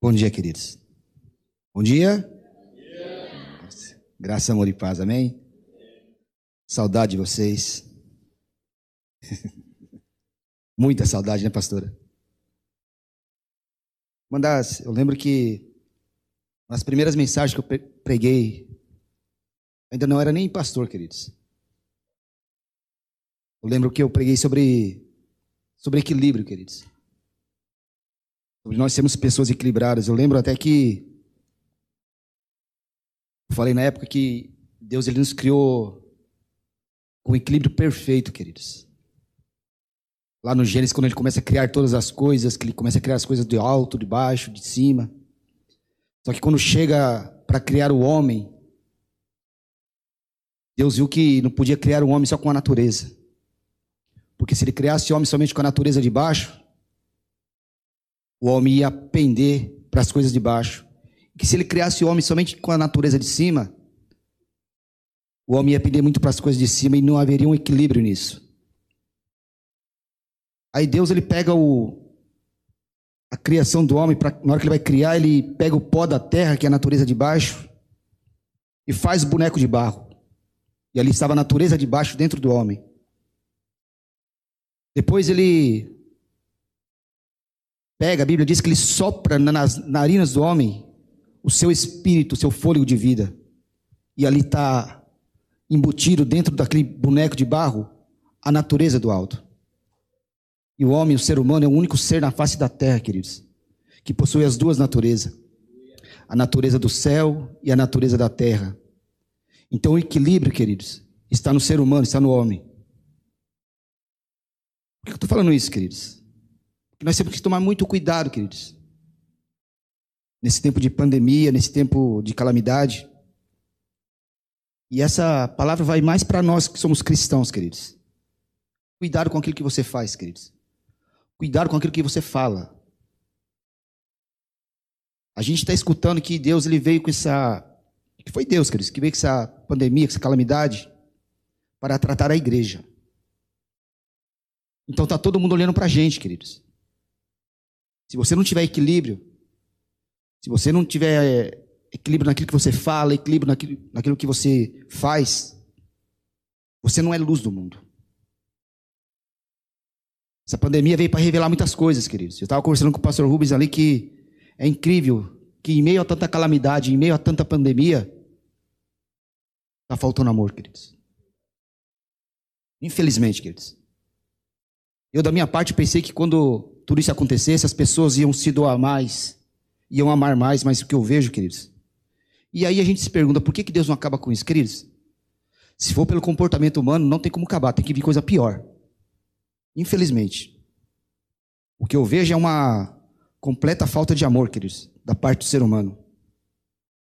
Bom dia, queridos. Bom dia. Graça, amor e paz, amém? Saudade de vocês. Muita saudade, né, pastora? Uma das, eu lembro que nas primeiras mensagens que eu preguei, ainda não era nem pastor, queridos. Eu lembro que eu preguei sobre, sobre equilíbrio, queridos. Nós sermos pessoas equilibradas. Eu lembro até que falei na época que Deus ele nos criou com equilíbrio perfeito, queridos. Lá no Gênesis, quando ele começa a criar todas as coisas, que ele começa a criar as coisas de alto, de baixo, de cima. Só que quando chega para criar o homem, Deus viu que não podia criar o homem só com a natureza. Porque se ele criasse o homem somente com a natureza de baixo, o homem ia pender para as coisas de baixo. Que se ele criasse o homem somente com a natureza de cima, o homem ia pender muito para as coisas de cima e não haveria um equilíbrio nisso. Aí Deus ele pega o a criação do homem, pra, na hora que ele vai criar, ele pega o pó da terra, que é a natureza de baixo, e faz o boneco de barro. E ali estava a natureza de baixo dentro do homem. Depois ele pega, a Bíblia diz que ele sopra nas narinas do homem o seu espírito, o seu fôlego de vida. E ali está embutido dentro daquele boneco de barro a natureza do alto. E o homem, o ser humano, é o único ser na face da terra, queridos, que possui as duas naturezas: a natureza do céu e a natureza da terra. Então, o equilíbrio, queridos, está no ser humano, está no homem. Por que eu estou falando isso, queridos? Nós temos que tomar muito cuidado, queridos. Nesse tempo de pandemia, nesse tempo de calamidade. E essa palavra vai mais para nós que somos cristãos, queridos. Cuidado com aquilo que você faz, queridos. Cuidado com aquilo que você fala. A gente está escutando que Deus ele veio com essa. Que foi Deus, queridos, que veio com essa pandemia, com essa calamidade, para tratar a igreja. Então está todo mundo olhando para a gente, queridos. Se você não tiver equilíbrio, se você não tiver é, equilíbrio naquilo que você fala, equilíbrio naquilo, naquilo que você faz, você não é luz do mundo. Essa pandemia veio para revelar muitas coisas, queridos. Eu estava conversando com o pastor Rubens ali que é incrível que em meio a tanta calamidade, em meio a tanta pandemia, está faltando amor, queridos. Infelizmente, queridos. Eu, da minha parte, pensei que quando tudo isso acontecesse, as pessoas iam se doar mais, iam amar mais, mas o que eu vejo, queridos. E aí a gente se pergunta, por que, que Deus não acaba com isso, queridos? Se for pelo comportamento humano, não tem como acabar, tem que vir coisa pior. Infelizmente. O que eu vejo é uma completa falta de amor, queridos, da parte do ser humano.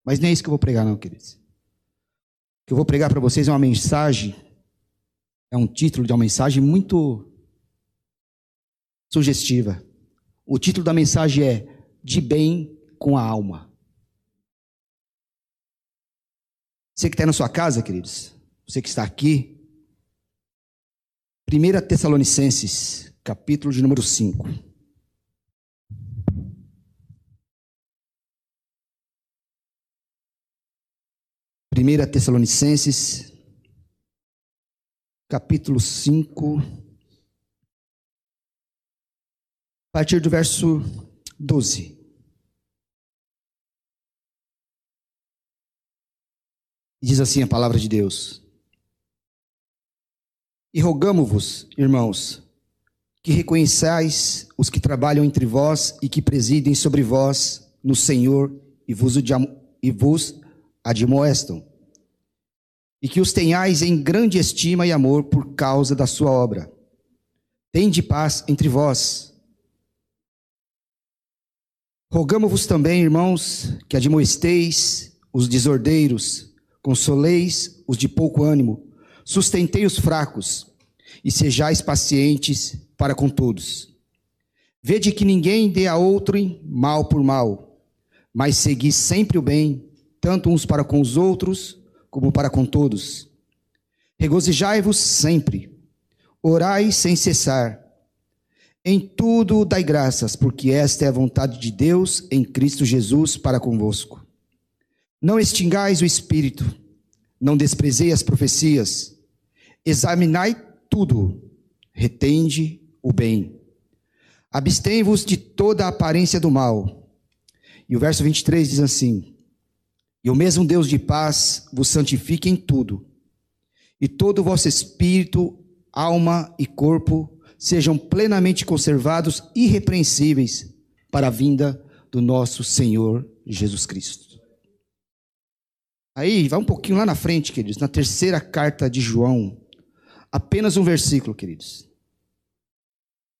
Mas nem é isso que eu vou pregar, não, queridos. O que eu vou pregar para vocês é uma mensagem, é um título de uma mensagem muito sugestiva. O título da mensagem é De Bem com a Alma. Você que está na sua casa, queridos, você que está aqui, 1 Tessalonicenses, capítulo de número 5. Primeira Tessalonicenses, capítulo 5, a partir do verso 12. Diz assim a palavra de Deus: e rogamo-vos, irmãos, que reconheçais os que trabalham entre vós e que presidem sobre vós no Senhor e vos, e vos admoestam, e que os tenhais em grande estima e amor por causa da sua obra. Tende paz entre vós. Rogamo-vos também, irmãos, que admoesteis os desordeiros, consoleis os de pouco ânimo, Sustentei os fracos e sejais pacientes para com todos. Vede que ninguém dê a outro mal por mal, mas segui sempre o bem, tanto uns para com os outros, como para com todos. Regozijai-vos sempre, orai sem cessar. Em tudo dai graças, porque esta é a vontade de Deus em Cristo Jesus para convosco. Não extingais o espírito, não desprezei as profecias, examinai tudo, retende o bem. Abstém-vos de toda a aparência do mal. E o verso 23 diz assim: E o mesmo Deus de paz vos santifique em tudo, e todo o vosso espírito, alma e corpo sejam plenamente conservados, irrepreensíveis, para a vinda do nosso Senhor Jesus Cristo. Aí, vai um pouquinho lá na frente, queridos, na terceira carta de João, apenas um versículo, queridos.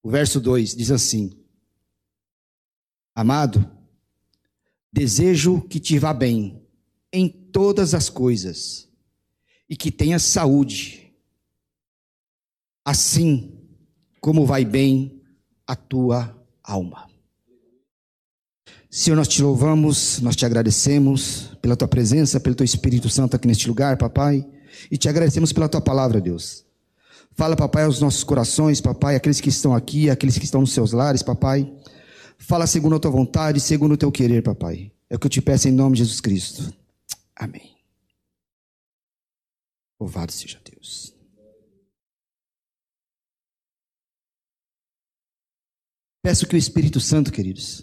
O verso 2 diz assim: Amado, desejo que te vá bem em todas as coisas e que tenhas saúde. Assim, como vai bem a tua alma. Senhor, nós te louvamos, nós te agradecemos pela tua presença, pelo teu Espírito Santo aqui neste lugar, papai, e te agradecemos pela tua palavra, Deus. Fala, papai, aos nossos corações, papai, aqueles que estão aqui, aqueles que estão nos seus lares, papai. Fala segundo a tua vontade, segundo o teu querer, papai. É o que eu te peço em nome de Jesus Cristo. Amém. Louvado seja Deus. Peço que o Espírito Santo, queridos,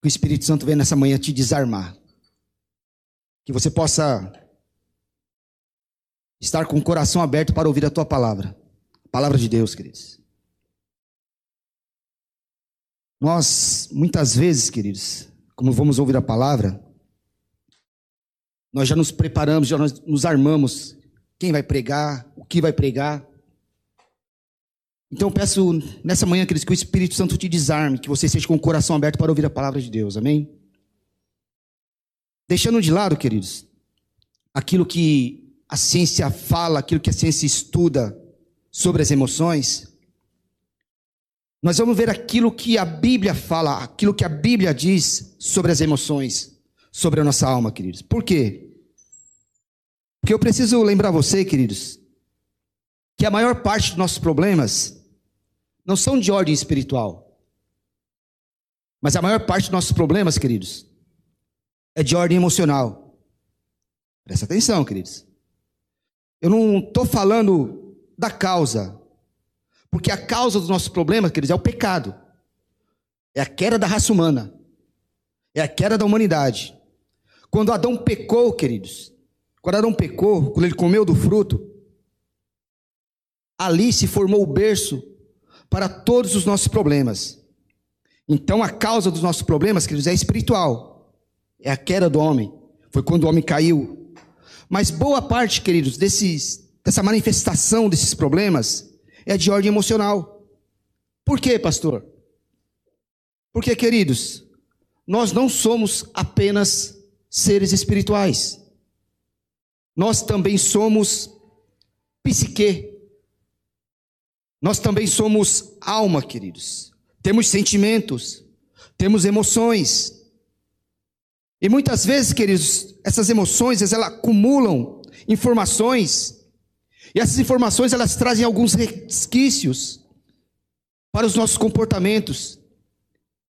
que o Espírito Santo venha nessa manhã te desarmar. Que você possa estar com o coração aberto para ouvir a tua palavra. A palavra de Deus, queridos. Nós, muitas vezes, queridos, como vamos ouvir a palavra, nós já nos preparamos, já nos armamos quem vai pregar, o que vai pregar. Então eu peço nessa manhã, queridos, que o Espírito Santo te desarme, que você esteja com o coração aberto para ouvir a palavra de Deus, amém? Deixando de lado, queridos, aquilo que a ciência fala, aquilo que a ciência estuda sobre as emoções, nós vamos ver aquilo que a Bíblia fala, aquilo que a Bíblia diz sobre as emoções, sobre a nossa alma, queridos. Por quê? Porque eu preciso lembrar você, queridos, que a maior parte dos nossos problemas não são de ordem espiritual. Mas a maior parte dos nossos problemas, queridos, é de ordem emocional. Presta atenção, queridos. Eu não estou falando da causa. Porque a causa dos nossos problemas, queridos, é o pecado. É a queda da raça humana. É a queda da humanidade. Quando Adão pecou, queridos, quando Adão pecou, quando ele comeu do fruto, ali se formou o berço para todos os nossos problemas. Então a causa dos nossos problemas, queridos, é espiritual. É a queda do homem. Foi quando o homem caiu. Mas boa parte, queridos, desses, dessa manifestação desses problemas é de ordem emocional. Por quê, pastor? Porque, queridos, nós não somos apenas seres espirituais nós também somos psique. Nós também somos alma, queridos. Temos sentimentos, temos emoções. E muitas vezes, queridos, essas emoções, elas acumulam informações. E essas informações, elas trazem alguns resquícios para os nossos comportamentos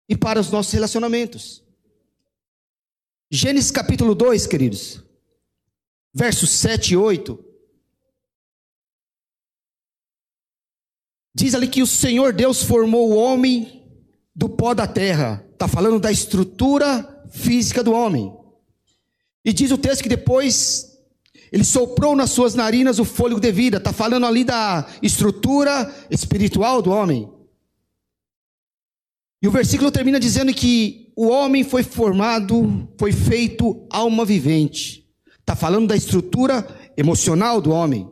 e para os nossos relacionamentos. Gênesis capítulo 2, queridos versos 7 e 8. Diz ali que o Senhor Deus formou o homem do pó da terra. Está falando da estrutura física do homem. E diz o texto que depois ele soprou nas suas narinas o fôlego de vida. Está falando ali da estrutura espiritual do homem. E o versículo termina dizendo que o homem foi formado, foi feito alma vivente. Está falando da estrutura emocional do homem.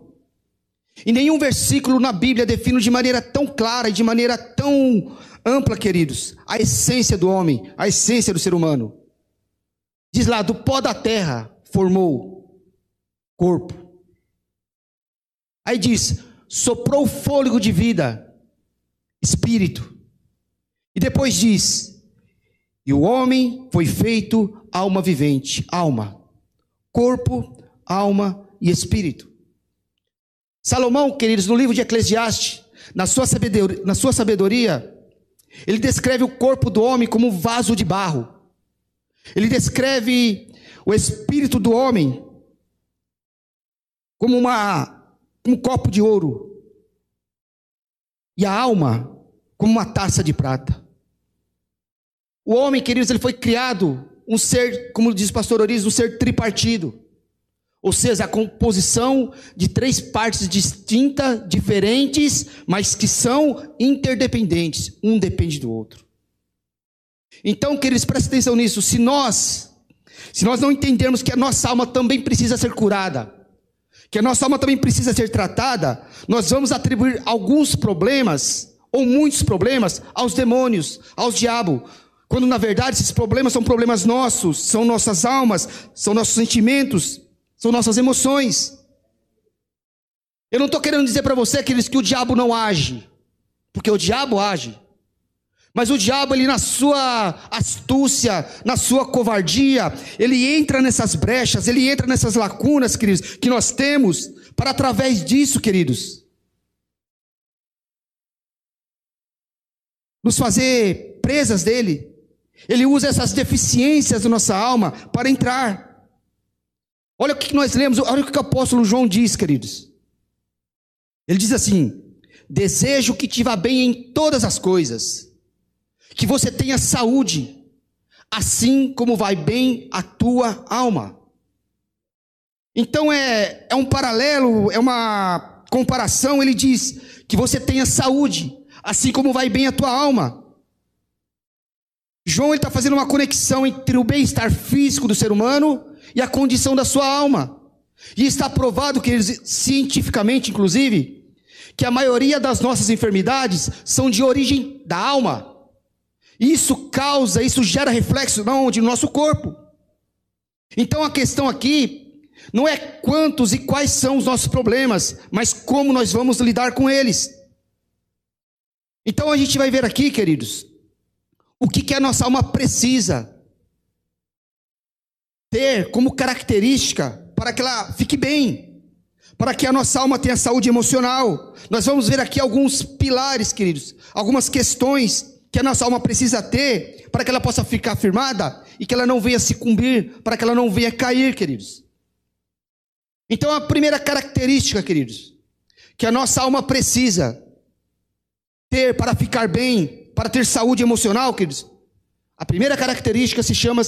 E nenhum versículo na Bíblia define de maneira tão clara e de maneira tão ampla, queridos, a essência do homem, a essência do ser humano. Diz lá: do pó da terra formou corpo. Aí diz: soprou fôlego de vida, espírito. E depois diz: e o homem foi feito alma vivente, alma corpo, alma e espírito. Salomão, queridos, no livro de Eclesiastes, na sua sabedoria, na sua sabedoria ele descreve o corpo do homem como um vaso de barro. Ele descreve o espírito do homem como uma, um copo de ouro. E a alma como uma taça de prata. O homem, queridos, ele foi criado um ser, como diz o pastor Oriz, um ser tripartido. Ou seja, a composição de três partes distintas, diferentes, mas que são interdependentes. Um depende do outro. Então, queridos, prestem atenção nisso. Se nós, se nós não entendermos que a nossa alma também precisa ser curada, que a nossa alma também precisa ser tratada, nós vamos atribuir alguns problemas, ou muitos problemas, aos demônios, aos diabos. Quando na verdade esses problemas são problemas nossos, são nossas almas, são nossos sentimentos, são nossas emoções. Eu não estou querendo dizer para você, queridos, que o diabo não age, porque o diabo age. Mas o diabo, ele na sua astúcia, na sua covardia, ele entra nessas brechas, ele entra nessas lacunas, queridos, que nós temos, para através disso, queridos, nos fazer presas dele. Ele usa essas deficiências da nossa alma para entrar. Olha o que nós lemos, olha o que o apóstolo João diz, queridos. Ele diz assim: Desejo que te vá bem em todas as coisas, que você tenha saúde, assim como vai bem a tua alma. Então é, é um paralelo, é uma comparação. Ele diz que você tenha saúde, assim como vai bem a tua alma. João está fazendo uma conexão entre o bem-estar físico do ser humano e a condição da sua alma. E está provado que cientificamente, inclusive, que a maioria das nossas enfermidades são de origem da alma. Isso causa, isso gera reflexo onde no nosso corpo. Então a questão aqui não é quantos e quais são os nossos problemas, mas como nós vamos lidar com eles. Então a gente vai ver aqui, queridos, o que, que a nossa alma precisa ter como característica para que ela fique bem, para que a nossa alma tenha saúde emocional. Nós vamos ver aqui alguns pilares, queridos, algumas questões que a nossa alma precisa ter para que ela possa ficar firmada e que ela não venha sucumbir, para que ela não venha cair, queridos. Então, a primeira característica, queridos, que a nossa alma precisa ter para ficar bem, para ter saúde emocional, queridos, a primeira característica se chama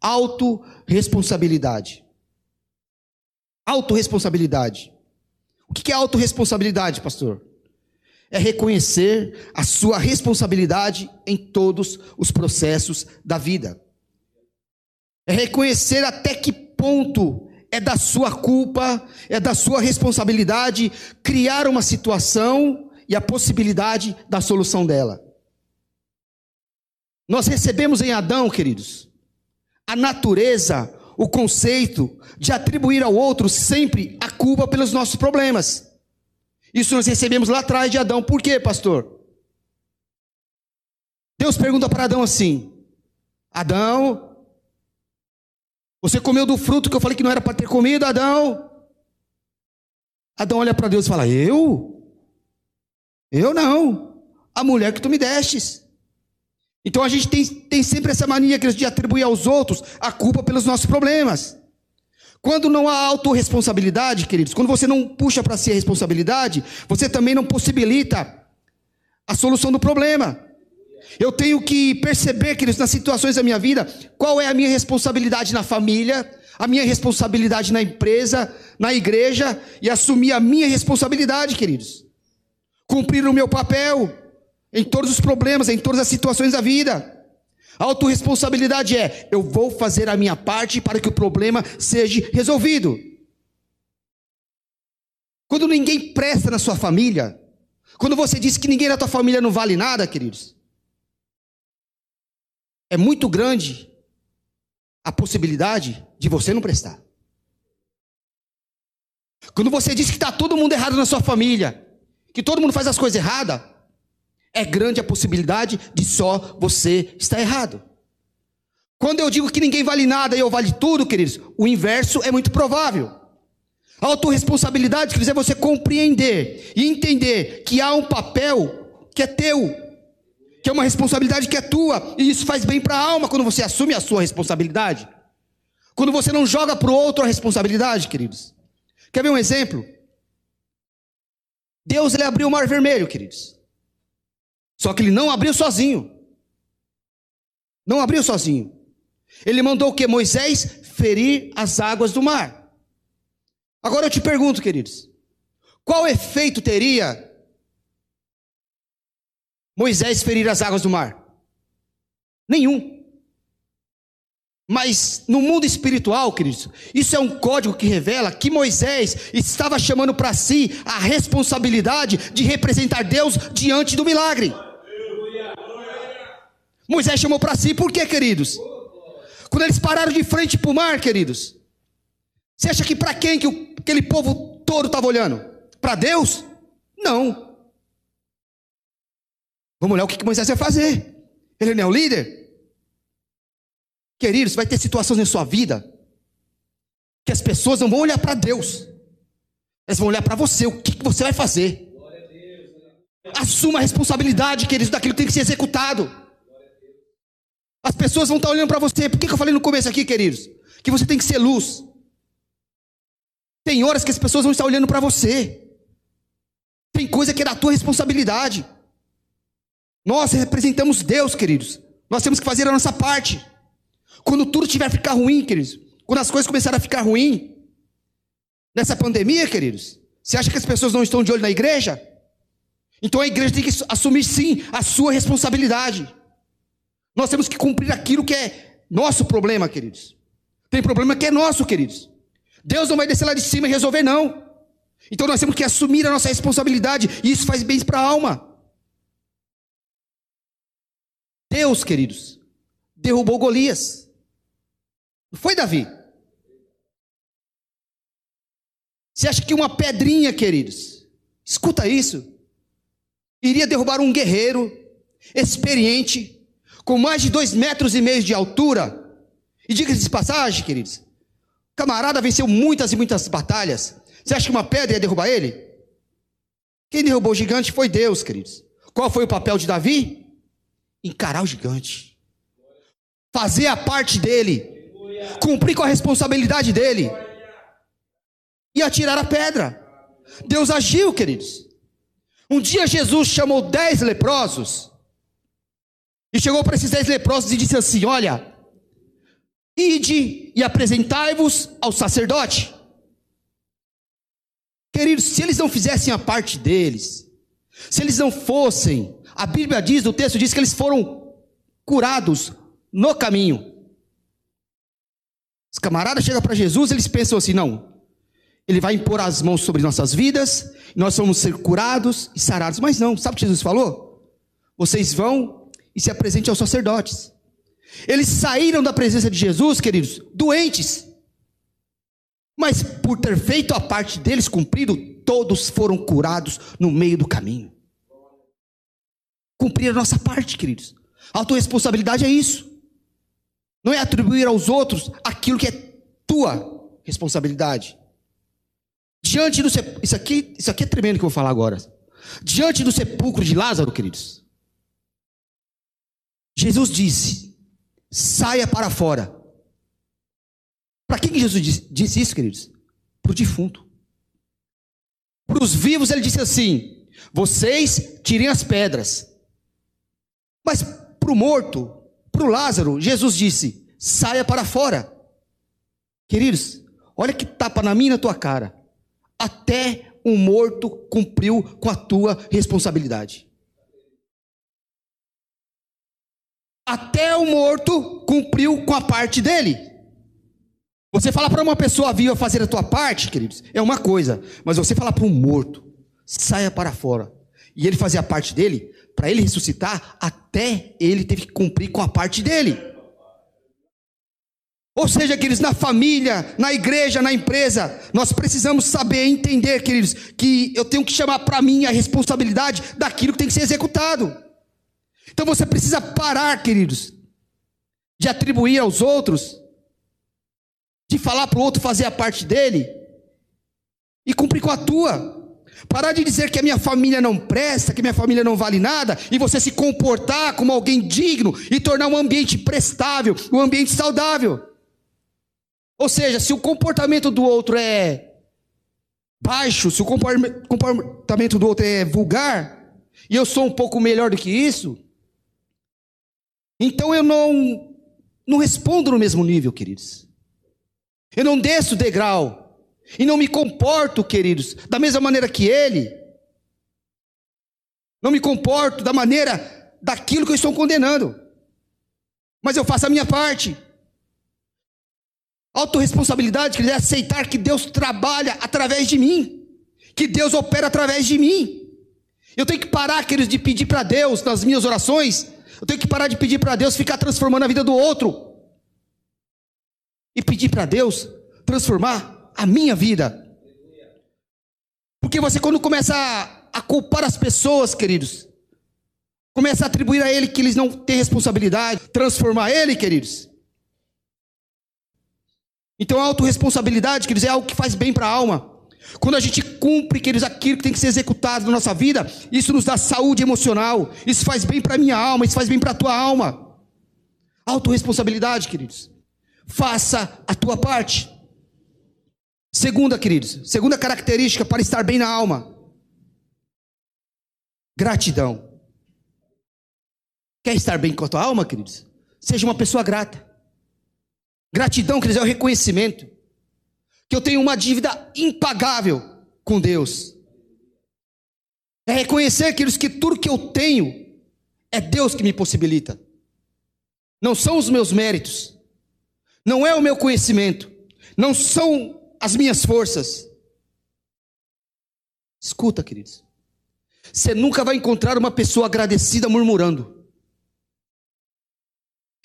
autorresponsabilidade. Autorresponsabilidade. O que é autorresponsabilidade, pastor? É reconhecer a sua responsabilidade em todos os processos da vida. É reconhecer até que ponto é da sua culpa, é da sua responsabilidade criar uma situação e a possibilidade da solução dela. Nós recebemos em Adão, queridos, a natureza, o conceito de atribuir ao outro sempre a culpa pelos nossos problemas. Isso nós recebemos lá atrás de Adão. Por quê, pastor? Deus pergunta para Adão assim: Adão, você comeu do fruto que eu falei que não era para ter comido, Adão? Adão olha para Deus e fala: Eu? Eu não. A mulher que tu me destes. Então a gente tem, tem sempre essa mania de atribuir aos outros a culpa pelos nossos problemas. Quando não há autorresponsabilidade, queridos, quando você não puxa para si a responsabilidade, você também não possibilita a solução do problema. Eu tenho que perceber, queridos, nas situações da minha vida, qual é a minha responsabilidade na família, a minha responsabilidade na empresa, na igreja, e assumir a minha responsabilidade, queridos. Cumprir o meu papel em todos os problemas, em todas as situações da vida. A autorresponsabilidade é: eu vou fazer a minha parte para que o problema seja resolvido. Quando ninguém presta na sua família, quando você diz que ninguém na tua família não vale nada, queridos, é muito grande a possibilidade de você não prestar. Quando você diz que está todo mundo errado na sua família, que todo mundo faz as coisas erradas, é grande a possibilidade de só você estar errado. Quando eu digo que ninguém vale nada e eu vale tudo, queridos, o inverso é muito provável. A autorresponsabilidade, quer dizer, é você compreender e entender que há um papel que é teu, que é uma responsabilidade que é tua, e isso faz bem para a alma quando você assume a sua responsabilidade. Quando você não joga para o outro a responsabilidade, queridos. Quer ver um exemplo? Deus ele abriu o mar vermelho, queridos. Só que ele não abriu sozinho. Não abriu sozinho. Ele mandou o que? Moisés ferir as águas do mar. Agora eu te pergunto, queridos, qual efeito teria Moisés ferir as águas do mar? Nenhum. Mas no mundo espiritual, queridos, isso é um código que revela que Moisés estava chamando para si a responsabilidade de representar Deus diante do milagre. Moisés chamou para si, por quê, queridos? Quando eles pararam de frente para o mar, queridos, você acha que para quem que aquele povo todo estava olhando? Para Deus? Não. Vamos olhar o que, que Moisés vai fazer. Ele não é o líder? Queridos, vai ter situações em sua vida que as pessoas não vão olhar para Deus, elas vão olhar para você, o que, que você vai fazer. Assuma a responsabilidade, queridos, daquilo que tem que ser executado. As pessoas vão estar olhando para você. Por que, eu falei no começo aqui, queridos? Que você tem que ser luz. Tem horas que as pessoas vão estar olhando para você. Tem coisa que é da tua responsabilidade. Nós representamos Deus, queridos. Nós temos que fazer a nossa parte. Quando tudo tiver a ficar ruim, queridos, quando as coisas começarem a ficar ruim, nessa pandemia, queridos, você acha que as pessoas não estão de olho na igreja? Então a igreja tem que assumir sim a sua responsabilidade. Nós temos que cumprir aquilo que é nosso problema, queridos. Tem problema que é nosso, queridos. Deus não vai descer lá de cima e resolver, não. Então nós temos que assumir a nossa responsabilidade, e isso faz bem para a alma. Deus, queridos, derrubou Golias. Não foi Davi? Você acha que uma pedrinha, queridos, escuta isso, iria derrubar um guerreiro experiente, com mais de dois metros e meio de altura? E diga-se de passagem, queridos, camarada venceu muitas e muitas batalhas. Você acha que uma pedra ia derrubar ele? Quem derrubou o gigante foi Deus, queridos. Qual foi o papel de Davi? Encarar o gigante, fazer a parte dele cumprir com a responsabilidade dele e atirar a pedra. Deus agiu, queridos. Um dia Jesus chamou dez leprosos e chegou para esses dez leprosos e disse assim: Olha, ide e apresentai-vos ao sacerdote. Queridos, se eles não fizessem a parte deles, se eles não fossem, a Bíblia diz, o texto diz que eles foram curados no caminho. Os camaradas chegam para Jesus, eles pensam assim: não, ele vai impor as mãos sobre nossas vidas, nós vamos ser curados e sarados. Mas não, sabe o que Jesus falou? Vocês vão e se apresentem aos sacerdotes. Eles saíram da presença de Jesus, queridos, doentes. Mas por ter feito a parte deles cumprido, todos foram curados no meio do caminho. Cumprir a nossa parte, queridos. A autorresponsabilidade é isso. Não é atribuir aos outros aquilo que é tua responsabilidade. Diante do sepulcro, isso aqui, isso aqui é tremendo que eu vou falar agora. Diante do sepulcro de Lázaro, queridos, Jesus disse: saia para fora. Para que Jesus disse, disse isso, queridos? Para o defunto. Para os vivos, ele disse assim: vocês tirem as pedras. Mas para o morto, para o Lázaro, Jesus disse: saia para fora. Queridos, olha que tapa na minha e na tua cara. Até um morto cumpriu com a tua responsabilidade. Até o morto cumpriu com a parte dele. Você falar para uma pessoa viva fazer a tua parte, queridos, é uma coisa. Mas você falar para um morto, saia para fora. E ele fazer a parte dele, para ele ressuscitar, até ele teve que cumprir com a parte dele. Ou seja, queridos, na família, na igreja, na empresa, nós precisamos saber, entender, queridos, que eu tenho que chamar para mim a responsabilidade daquilo que tem que ser executado. Então você precisa parar, queridos, de atribuir aos outros, de falar para o outro fazer a parte dele, e cumprir com a tua. Parar de dizer que a minha família não presta, que minha família não vale nada, e você se comportar como alguém digno e tornar um ambiente prestável, um ambiente saudável. Ou seja, se o comportamento do outro é baixo, se o comportamento do outro é vulgar, e eu sou um pouco melhor do que isso, então eu não, não respondo no mesmo nível, queridos. Eu não desço o degrau. E não me comporto, queridos, da mesma maneira que ele. Não me comporto da maneira daquilo que eu estou condenando. Mas eu faço a minha parte. Autoresponsabilidade quer dizer aceitar que Deus trabalha através de mim. Que Deus opera através de mim. Eu tenho que parar, queridos, de pedir para Deus nas minhas orações. Eu tenho que parar de pedir para Deus ficar transformando a vida do outro. E pedir para Deus transformar a minha vida. Porque você, quando começa a, a culpar as pessoas, queridos, começa a atribuir a ele que eles não têm responsabilidade, transformar ele, queridos. Então a autorresponsabilidade, queridos, é algo que faz bem para a alma. Quando a gente cumpre, queridos, aquilo que tem que ser executado na nossa vida, isso nos dá saúde emocional, isso faz bem para a minha alma, isso faz bem para a tua alma. Autorresponsabilidade, queridos. Faça a tua parte. Segunda, queridos, segunda característica para estar bem na alma: gratidão. Quer estar bem com a tua alma, queridos? Seja uma pessoa grata. Gratidão, queridos, é o reconhecimento que eu tenho uma dívida impagável com Deus. É reconhecer, queridos, que tudo que eu tenho é Deus que me possibilita. Não são os meus méritos, não é o meu conhecimento, não são as minhas forças. Escuta, queridos. Você nunca vai encontrar uma pessoa agradecida murmurando.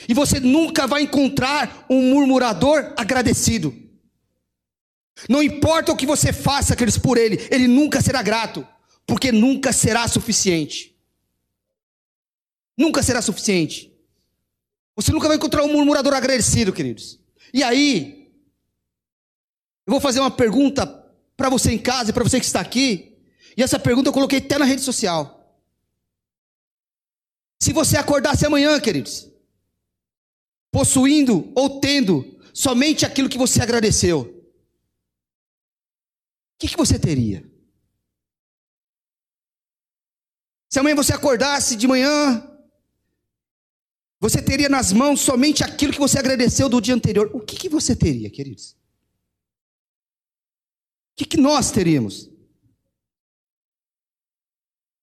E você nunca vai encontrar um murmurador agradecido. Não importa o que você faça, queridos, por ele, ele nunca será grato, porque nunca será suficiente. Nunca será suficiente. Você nunca vai encontrar um murmurador agradecido, queridos. E aí, eu vou fazer uma pergunta para você em casa e para você que está aqui. E essa pergunta eu coloquei até na rede social. Se você acordasse amanhã, queridos, possuindo ou tendo somente aquilo que você agradeceu, que, que você teria? Se amanhã você acordasse de manhã, você teria nas mãos somente aquilo que você agradeceu do dia anterior. O que, que você teria, queridos? que, que nós teríamos?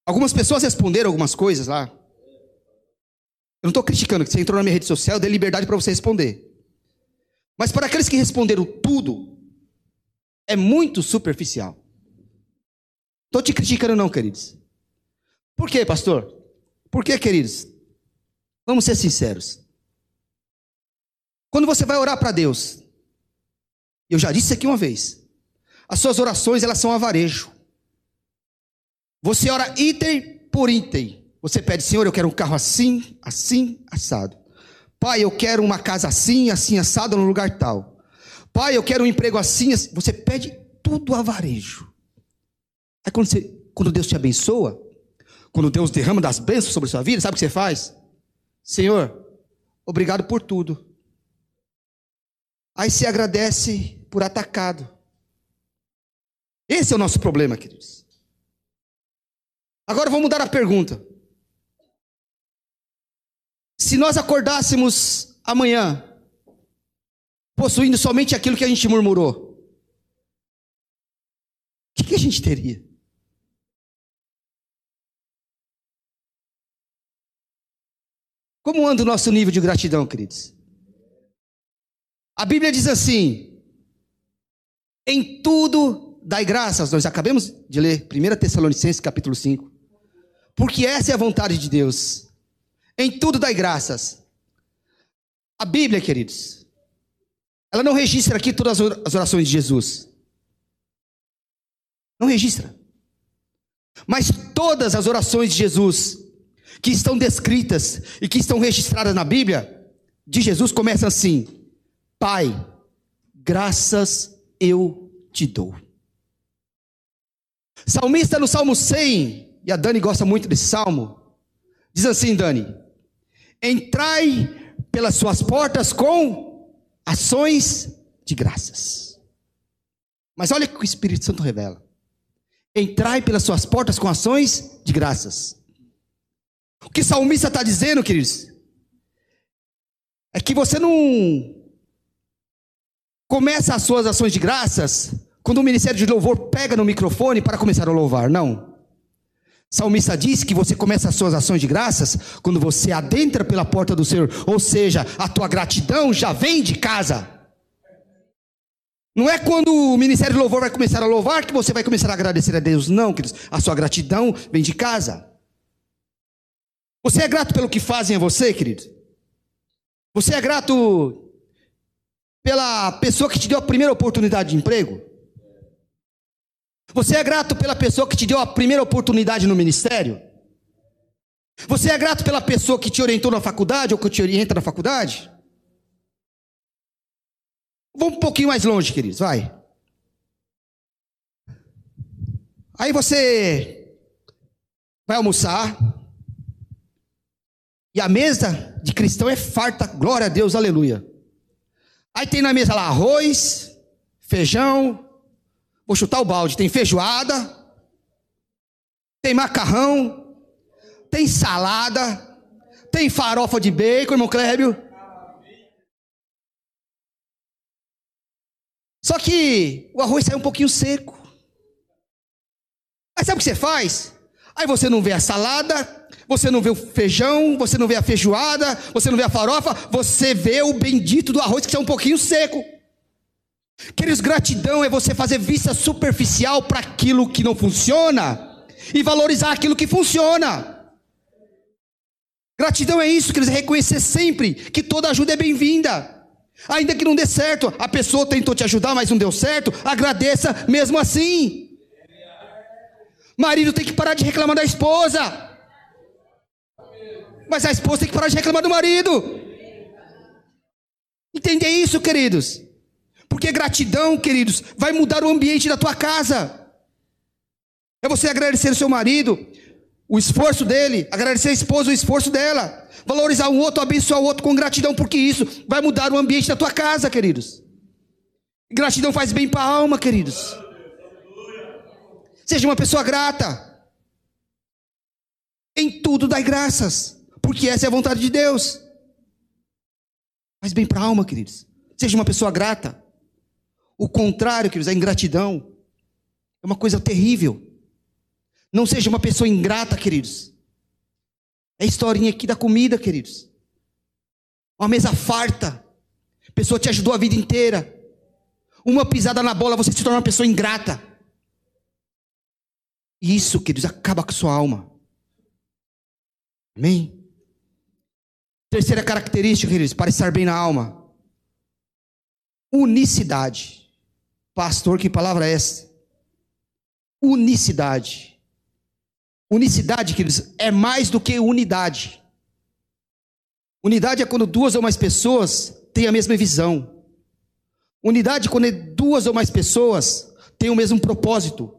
Algumas pessoas responderam algumas coisas lá. Eu não estou criticando que você entrou na minha rede social, eu dei liberdade para você responder. Mas para aqueles que responderam tudo, é muito superficial. Estou te criticando, não, queridos. Por quê, pastor? Por quê, queridos? Vamos ser sinceros. Quando você vai orar para Deus, eu já disse aqui uma vez. As suas orações, elas são avarejo. Você ora item por item. Você pede, Senhor, eu quero um carro assim, assim, assado. Pai, eu quero uma casa assim, assim, assado, no lugar tal. Pai, eu quero um emprego assim, assim. Você pede tudo avarejo. Aí quando, você, quando Deus te abençoa, quando Deus derrama das bênçãos sobre a sua vida, sabe o que você faz? Senhor, obrigado por tudo. Aí você agradece por atacado. Esse é o nosso problema, queridos. Agora vamos mudar a pergunta. Se nós acordássemos amanhã, possuindo somente aquilo que a gente murmurou, o que, que a gente teria? Como anda o nosso nível de gratidão, queridos? A Bíblia diz assim: em tudo dai graças, nós acabamos de ler 1 Tessalonicenses capítulo 5. Porque essa é a vontade de Deus. Em tudo dai graças. A Bíblia, queridos, ela não registra aqui todas as orações de Jesus. Não registra. Mas todas as orações de Jesus que estão descritas e que estão registradas na Bíblia, de Jesus começam assim: Pai, graças eu te dou. Salmista no Salmo 100, e a Dani gosta muito desse salmo, diz assim: Dani, entrai pelas suas portas com ações de graças. Mas olha o que o Espírito Santo revela: entrai pelas suas portas com ações de graças. O que o salmista está dizendo, queridos, é que você não começa as suas ações de graças quando o ministério de louvor pega no microfone para começar a louvar. Não. Salmista diz que você começa as suas ações de graças quando você adentra pela porta do Senhor, ou seja, a tua gratidão já vem de casa. Não é quando o ministério de louvor vai começar a louvar que você vai começar a agradecer a Deus, não, queridos. A sua gratidão vem de casa. Você é grato pelo que fazem a você, querido? Você é grato pela pessoa que te deu a primeira oportunidade de emprego? Você é grato pela pessoa que te deu a primeira oportunidade no ministério? Você é grato pela pessoa que te orientou na faculdade ou que te orienta na faculdade? Vamos um pouquinho mais longe, queridos, vai. Aí você vai almoçar, e a mesa de cristão é farta, glória a Deus, aleluia. Aí tem na mesa lá arroz, feijão, vou chutar o balde, tem feijoada, tem macarrão, tem salada, tem farofa de bacon, irmão Clébio. Só que o arroz sai um pouquinho seco. Aí sabe o que você faz? Aí você não vê a salada, você não vê o feijão, você não vê a feijoada, você não vê a farofa, você vê o bendito do arroz que está um pouquinho seco. Queridos, gratidão é você fazer vista superficial para aquilo que não funciona e valorizar aquilo que funciona. Gratidão é isso, queridos, é reconhecer sempre que toda ajuda é bem-vinda. Ainda que não dê certo, a pessoa tentou te ajudar, mas não deu certo, agradeça mesmo assim. Marido tem que parar de reclamar da esposa. Mas a esposa tem que parar de reclamar do marido. Entender isso, queridos. Porque gratidão, queridos, vai mudar o ambiente da tua casa. É você agradecer o seu marido, o esforço dele, agradecer a esposa, o esforço dela, valorizar um outro, abençoar o outro com gratidão, porque isso vai mudar o ambiente da tua casa, queridos. Gratidão faz bem para a alma, queridos. Seja uma pessoa grata. Em tudo dai graças porque essa é a vontade de Deus. Faz bem para a alma, queridos. Seja uma pessoa grata. O contrário, queridos, a ingratidão é uma coisa terrível. Não seja uma pessoa ingrata, queridos. É a historinha aqui da comida, queridos. Uma mesa farta. A pessoa te ajudou a vida inteira. Uma pisada na bola, você se torna uma pessoa ingrata. Isso, queridos, acaba com a sua alma. Amém? Terceira característica, queridos, para estar bem na alma. Unicidade. Pastor, que palavra é essa? Unicidade. Unicidade, queridos, é mais do que unidade. Unidade é quando duas ou mais pessoas têm a mesma visão. Unidade é quando duas ou mais pessoas têm o mesmo propósito.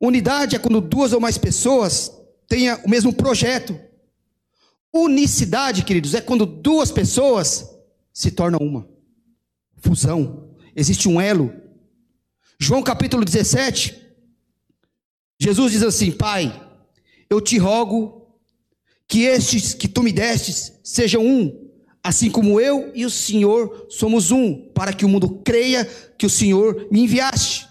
Unidade é quando duas ou mais pessoas têm o mesmo projeto. Unicidade, queridos, é quando duas pessoas se tornam uma. Fusão. Existe um elo. João capítulo 17. Jesus diz assim: Pai, eu te rogo que estes que tu me destes sejam um, assim como eu e o Senhor somos um, para que o mundo creia que o Senhor me enviaste.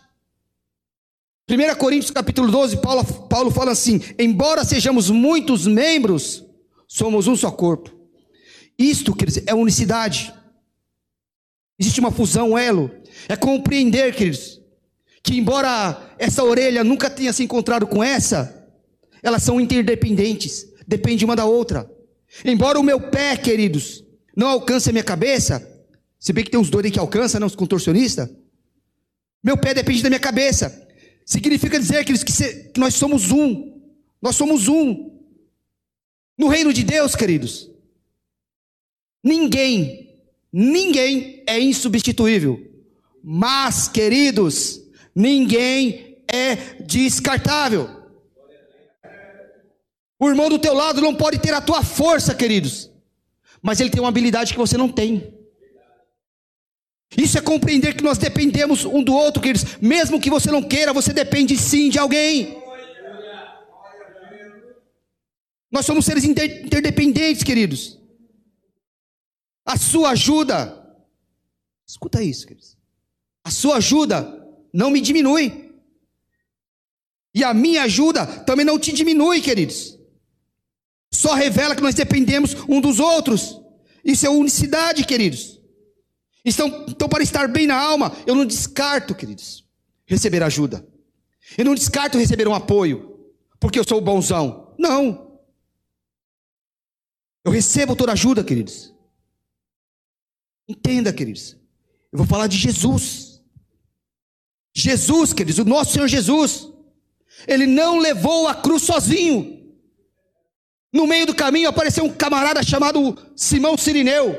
1 Coríntios capítulo 12, Paulo, Paulo fala assim: embora sejamos muitos membros, Somos um só corpo. Isto, quer dizer, é unicidade. Existe uma fusão, um elo. É compreender, queridos, que embora essa orelha nunca tenha se encontrado com essa, elas são interdependentes, depende uma da outra. Embora o meu pé, queridos, não alcance a minha cabeça, se bem que tem uns dois aí que alcançam, não, os contorcionistas, meu pé depende da minha cabeça. Significa dizer, queridos, que, se, que nós somos um. Nós somos um. No reino de Deus, queridos, ninguém, ninguém é insubstituível. Mas, queridos, ninguém é descartável. O irmão do teu lado não pode ter a tua força, queridos, mas ele tem uma habilidade que você não tem. Isso é compreender que nós dependemos um do outro, queridos. Mesmo que você não queira, você depende sim de alguém. Nós somos seres interdependentes, queridos. A sua ajuda, escuta isso, queridos. A sua ajuda não me diminui. E a minha ajuda também não te diminui, queridos. Só revela que nós dependemos um dos outros. Isso é unicidade, queridos. Então, então, para estar bem na alma, eu não descarto, queridos, receber ajuda. Eu não descarto receber um apoio, porque eu sou bonzão. Não. Eu recebo toda ajuda, queridos. Entenda, queridos. Eu vou falar de Jesus. Jesus, queridos, o nosso Senhor Jesus. Ele não levou a cruz sozinho. No meio do caminho apareceu um camarada chamado Simão Sirineu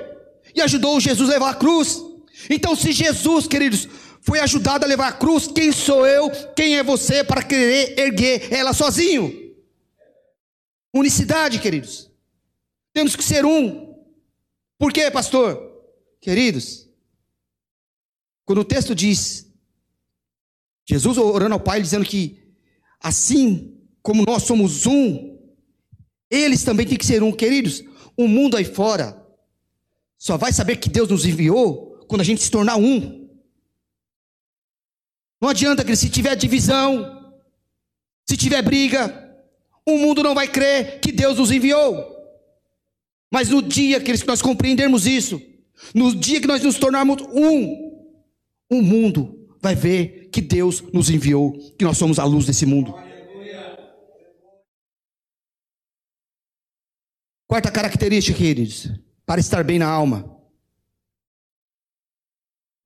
e ajudou Jesus a levar a cruz. Então, se Jesus, queridos, foi ajudado a levar a cruz, quem sou eu, quem é você para querer erguer ela sozinho? Unicidade, queridos. Temos que ser um. Por quê, pastor? Queridos, quando o texto diz, Jesus orando ao Pai, dizendo que assim como nós somos um, eles também têm que ser um, queridos. O mundo aí fora só vai saber que Deus nos enviou quando a gente se tornar um. Não adianta que se tiver divisão, se tiver briga, o mundo não vai crer que Deus nos enviou. Mas no dia que nós compreendermos isso, no dia que nós nos tornarmos um, o mundo vai ver que Deus nos enviou, que nós somos a luz desse mundo. Quarta característica, queridos para estar bem na alma.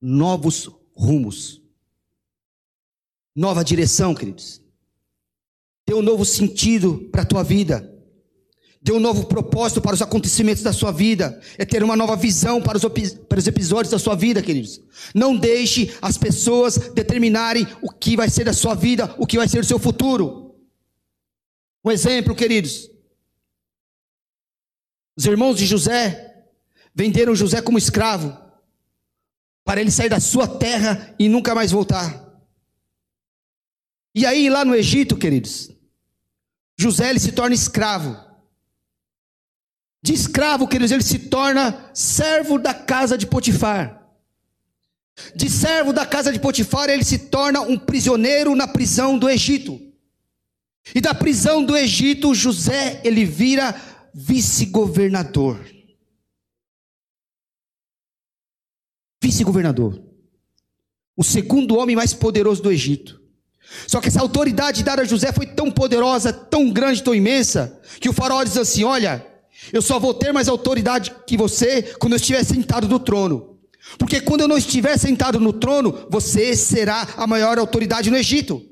Novos rumos. Nova direção, queridos. Dê um novo sentido para a tua vida. Dê um novo propósito para os acontecimentos da sua vida. É ter uma nova visão para os, para os episódios da sua vida, queridos. Não deixe as pessoas determinarem o que vai ser da sua vida, o que vai ser do seu futuro. Um exemplo, queridos. Os irmãos de José Venderam José como escravo, para ele sair da sua terra e nunca mais voltar. E aí, lá no Egito, queridos, José ele se torna escravo. De escravo, queridos, ele se torna servo da casa de Potifar. De servo da casa de Potifar, ele se torna um prisioneiro na prisão do Egito. E da prisão do Egito, José ele vira vice-governador. vice-governador, o segundo homem mais poderoso do Egito. Só que essa autoridade dada a José foi tão poderosa, tão grande, tão imensa, que o faraó diz assim: Olha, eu só vou ter mais autoridade que você quando eu estiver sentado no trono. Porque quando eu não estiver sentado no trono, você será a maior autoridade no Egito.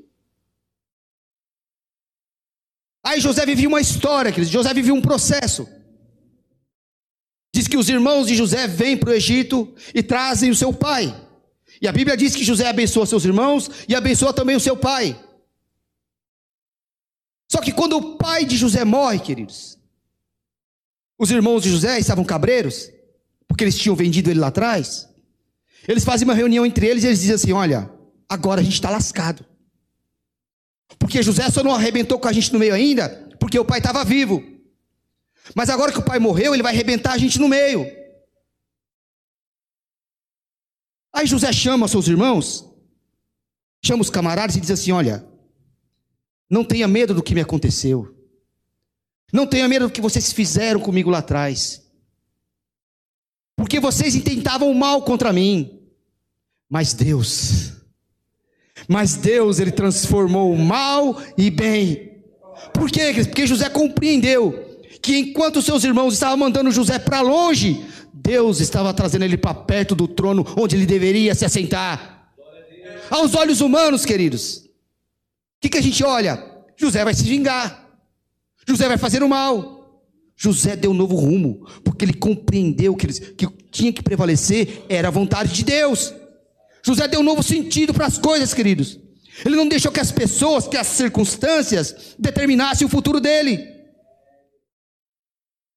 Aí José vivia uma história, queridos. José vivia um processo. Diz que os irmãos de José vêm para o Egito e trazem o seu pai. E a Bíblia diz que José abençoa seus irmãos e abençoa também o seu pai. Só que quando o pai de José morre, queridos, os irmãos de José estavam cabreiros, porque eles tinham vendido ele lá atrás. Eles fazem uma reunião entre eles e eles dizem assim: Olha, agora a gente está lascado. Porque José só não arrebentou com a gente no meio ainda, porque o pai estava vivo. Mas agora que o pai morreu, ele vai arrebentar a gente no meio. Aí José chama seus irmãos, chama os camaradas e diz assim: Olha, não tenha medo do que me aconteceu. Não tenha medo do que vocês fizeram comigo lá atrás. Porque vocês intentavam mal contra mim. Mas Deus, mas Deus, Ele transformou o mal e bem. Por quê? Porque José compreendeu que enquanto seus irmãos estavam mandando José para longe, Deus estava trazendo ele para perto do trono onde ele deveria se assentar. Aos olhos humanos, queridos, o que, que a gente olha? José vai se vingar, José vai fazer o mal. José deu um novo rumo, porque ele compreendeu que, eles, que tinha que prevalecer era a vontade de Deus. José deu um novo sentido para as coisas, queridos. Ele não deixou que as pessoas, que as circunstâncias determinassem o futuro dele.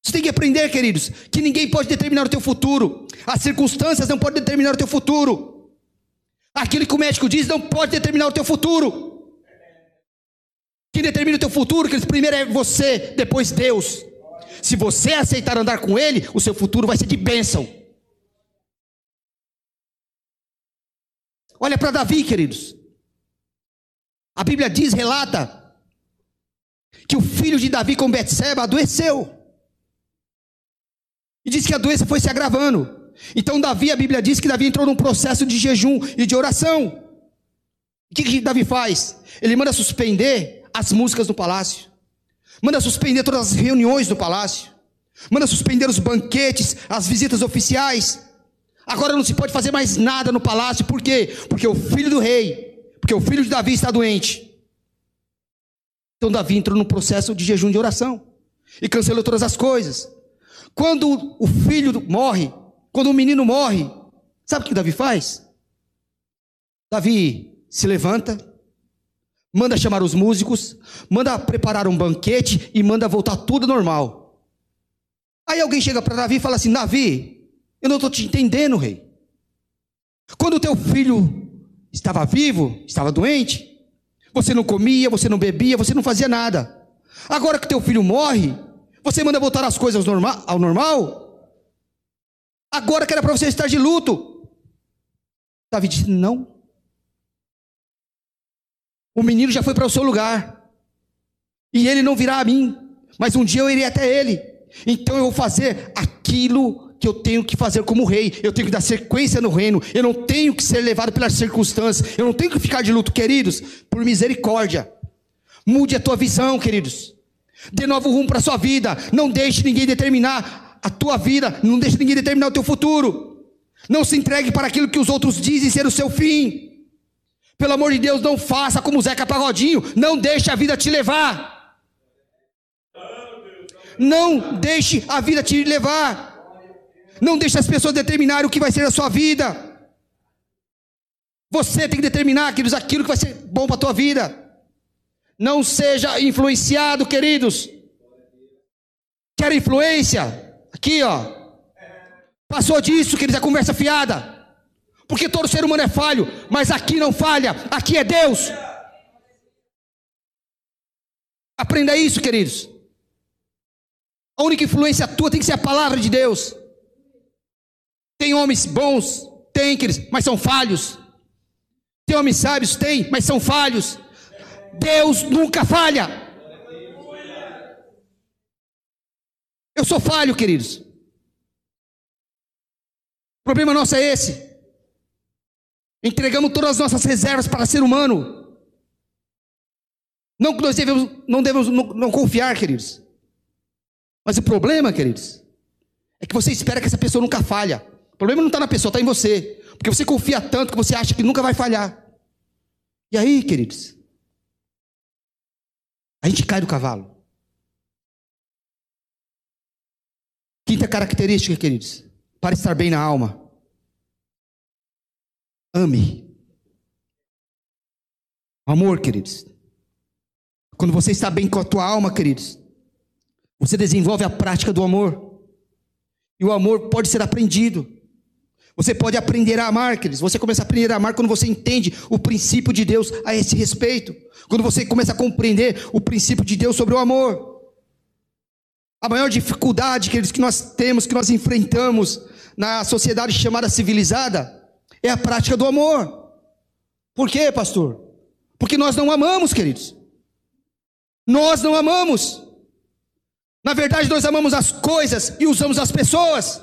Você tem que aprender, queridos, que ninguém pode determinar o teu futuro. As circunstâncias não podem determinar o teu futuro. Aquilo que o médico diz não pode determinar o teu futuro. Quem determina o teu futuro, queridos, primeiro é você, depois Deus. Se você aceitar andar com Ele, o seu futuro vai ser de bênção. Olha para Davi, queridos. A Bíblia diz, relata, que o filho de Davi com Betseba adoeceu. E diz que a doença foi se agravando. Então Davi, a Bíblia diz que Davi entrou num processo de jejum e de oração. O que, que Davi faz? Ele manda suspender as músicas no palácio. Manda suspender todas as reuniões do palácio. Manda suspender os banquetes, as visitas oficiais. Agora não se pode fazer mais nada no palácio, por quê? Porque o filho do rei, porque o filho de Davi está doente. Então Davi entrou no processo de jejum de oração e cancelou todas as coisas. Quando o filho morre, quando o menino morre, sabe o que Davi faz? Davi se levanta, manda chamar os músicos, manda preparar um banquete e manda voltar tudo normal. Aí alguém chega para Davi e fala assim: Davi, eu não estou te entendendo, rei. Quando teu filho estava vivo, estava doente, você não comia, você não bebia, você não fazia nada. Agora que teu filho morre, você manda voltar as coisas ao normal? Agora que era para você estar de luto. Davi disse: Não. O menino já foi para o seu lugar. E ele não virá a mim. Mas um dia eu irei até ele. Então eu vou fazer aquilo que eu tenho que fazer como rei, eu tenho que dar sequência no reino, eu não tenho que ser levado pelas circunstâncias, eu não tenho que ficar de luto, queridos, por misericórdia. Mude a tua visão, queridos. Dê novo rumo para a sua vida. Não deixe ninguém determinar a tua vida, não deixe ninguém determinar o teu futuro. Não se entregue para aquilo que os outros dizem ser o seu fim. Pelo amor de Deus, não faça como Zeca Pagodinho, não deixe a vida te levar. Não deixe a vida te levar. Não deixe as pessoas determinarem o que vai ser a sua vida. Você tem que determinar, queridos, aquilo que vai ser bom para a tua vida. Não seja influenciado, queridos. Quer influência? Aqui, ó. Passou disso, queridos, é conversa fiada. Porque todo ser humano é falho, mas aqui não falha, aqui é Deus. Aprenda isso, queridos. A única influência tua tem que ser a palavra de Deus. Tem homens bons? Tem, queridos, mas são falhos. Tem homens sábios? Tem, mas são falhos. Deus nunca falha. Eu sou falho, queridos. O problema nosso é esse. Entregamos todas as nossas reservas para ser humano. Não que nós devemos, não devemos não, não confiar, queridos. Mas o problema, queridos, é que você espera que essa pessoa nunca falha. O problema não está na pessoa, está em você. Porque você confia tanto que você acha que nunca vai falhar. E aí, queridos? A gente cai do cavalo. Quinta característica, queridos, para estar bem na alma. Ame. Amor, queridos. Quando você está bem com a tua alma, queridos, você desenvolve a prática do amor. E o amor pode ser aprendido. Você pode aprender a amar, queridos. Você começa a aprender a amar quando você entende o princípio de Deus a esse respeito. Quando você começa a compreender o princípio de Deus sobre o amor. A maior dificuldade, queridos, que nós temos, que nós enfrentamos na sociedade chamada civilizada, é a prática do amor. Por quê, pastor? Porque nós não amamos, queridos. Nós não amamos. Na verdade, nós amamos as coisas e usamos as pessoas.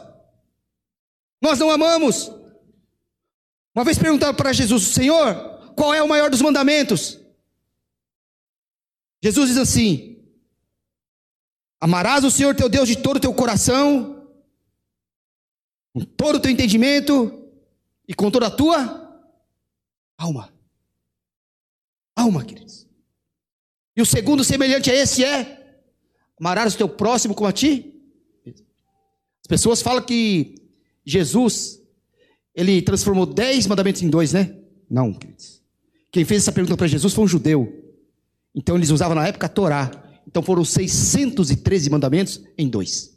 Nós não amamos. Uma vez perguntaram para Jesus, Senhor, qual é o maior dos mandamentos? Jesus diz assim: Amarás o Senhor teu Deus de todo o teu coração, com todo o teu entendimento e com toda a tua alma. Alma, queridos. E o segundo semelhante a esse é: amarás o teu próximo como a ti. As pessoas falam que Jesus, ele transformou dez mandamentos em dois, né? Não, queridos. Quem fez essa pergunta para Jesus foi um judeu. Então eles usavam na época a Torá. Então foram 613 mandamentos em dois.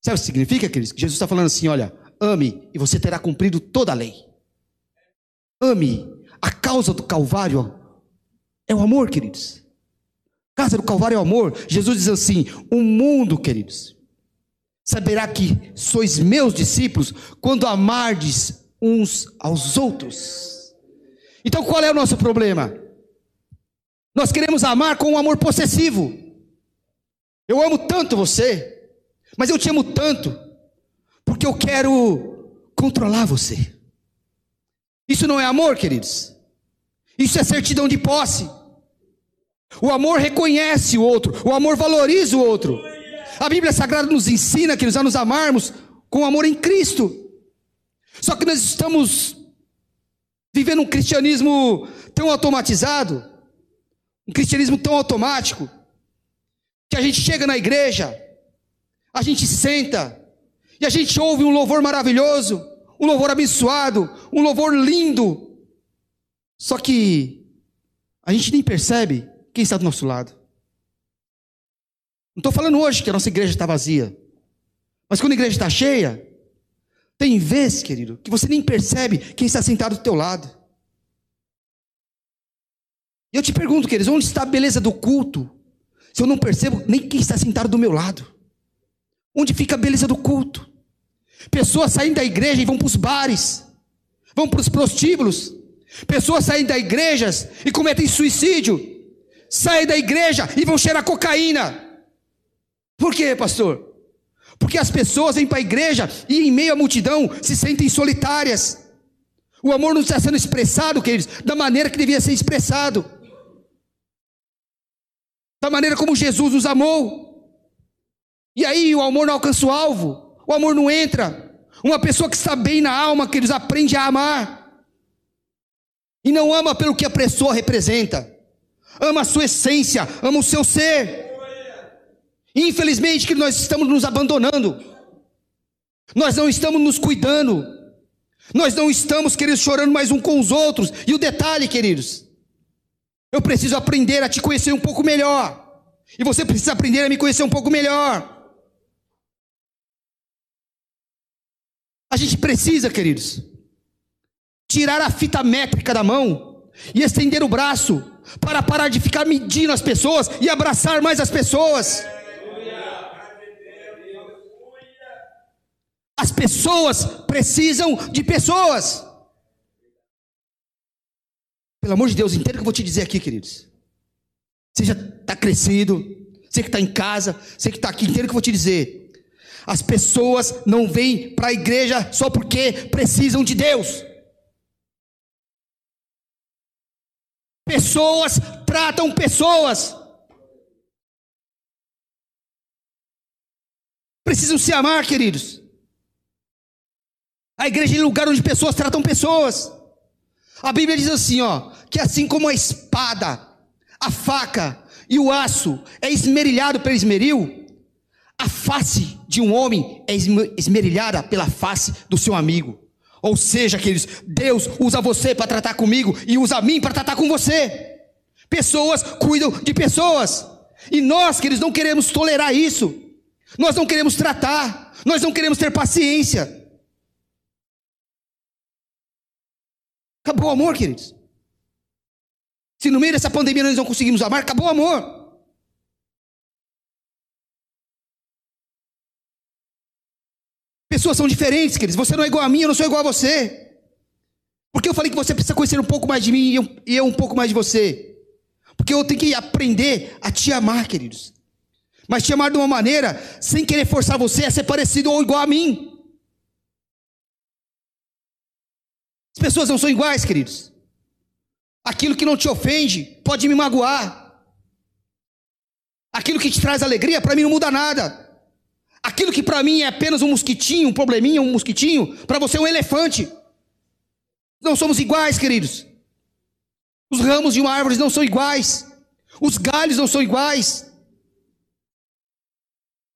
Sabe o que significa, queridos? Jesus está falando assim: olha, ame e você terá cumprido toda a lei. Ame. A causa do Calvário é o amor, queridos. A causa do Calvário é o amor. Jesus diz assim: o mundo, queridos, saberá que sois meus discípulos quando amardes uns aos outros. Então qual é o nosso problema? Nós queremos amar com um amor possessivo. Eu amo tanto você, mas eu te amo tanto, porque eu quero controlar você. Isso não é amor, queridos. Isso é certidão de posse. O amor reconhece o outro, o amor valoriza o outro. A Bíblia Sagrada nos ensina, queridos, a nos amarmos com amor em Cristo. Só que nós estamos vivendo um cristianismo tão automatizado, um cristianismo tão automático, que a gente chega na igreja, a gente senta, e a gente ouve um louvor maravilhoso, um louvor abençoado, um louvor lindo, só que a gente nem percebe quem está do nosso lado. Não estou falando hoje que a nossa igreja está vazia, mas quando a igreja está cheia, tem vezes, querido, que você nem percebe quem está sentado do teu lado. E eu te pergunto, queridos, onde está a beleza do culto? Se eu não percebo nem quem está sentado do meu lado. Onde fica a beleza do culto? Pessoas saem da igreja e vão para os bares, vão para os prostíbulos. Pessoas saem da igrejas e cometem suicídio. Saem da igreja e vão cheirar cocaína. Por quê, pastor? Porque as pessoas vêm para a igreja e em meio à multidão se sentem solitárias. O amor não está sendo expressado, queridos, da maneira que devia ser expressado da maneira como Jesus nos amou. E aí o amor não alcança o alvo, o amor não entra. Uma pessoa que está bem na alma, que eles aprende a amar. E não ama pelo que a pessoa representa. Ama a sua essência, ama o seu ser. Infelizmente que nós estamos nos abandonando. Nós não estamos nos cuidando. Nós não estamos, queridos, chorando mais um com os outros. E o detalhe, queridos, eu preciso aprender a te conhecer um pouco melhor. E você precisa aprender a me conhecer um pouco melhor. A gente precisa, queridos, tirar a fita métrica da mão e estender o braço para parar de ficar medindo as pessoas e abraçar mais as pessoas. As pessoas precisam de pessoas. Pelo amor de Deus, entenda o que eu vou te dizer aqui, queridos. Você já está crescido, você que está em casa, você que está aqui, entenda o que eu vou te dizer. As pessoas não vêm para a igreja só porque precisam de Deus. Pessoas tratam pessoas. Precisam se amar, queridos. A igreja é lugar onde pessoas tratam pessoas. A Bíblia diz assim, ó, que assim como a espada, a faca e o aço é esmerilhado pelo esmeril, a face de um homem é esmerilhada pela face do seu amigo. Ou seja, queridos, Deus usa você para tratar comigo e usa mim para tratar com você. Pessoas cuidam de pessoas. E nós, queridos, não queremos tolerar isso. Nós não queremos tratar. Nós não queremos ter paciência. Acabou o amor, queridos. Se no meio dessa pandemia nós não conseguimos amar, acabou o amor. Pessoas são diferentes, queridos. Você não é igual a mim, eu não sou igual a você. Porque eu falei que você precisa conhecer um pouco mais de mim e eu, e eu um pouco mais de você. Porque eu tenho que aprender a te amar, queridos. Mas te amar de uma maneira sem querer forçar você a ser parecido ou igual a mim. As pessoas não são iguais, queridos. Aquilo que não te ofende pode me magoar. Aquilo que te traz alegria, para mim não muda nada. Aquilo que para mim é apenas um mosquitinho, um probleminha, um mosquitinho, para você é um elefante. Não somos iguais, queridos. Os ramos de uma árvore não são iguais. Os galhos não são iguais.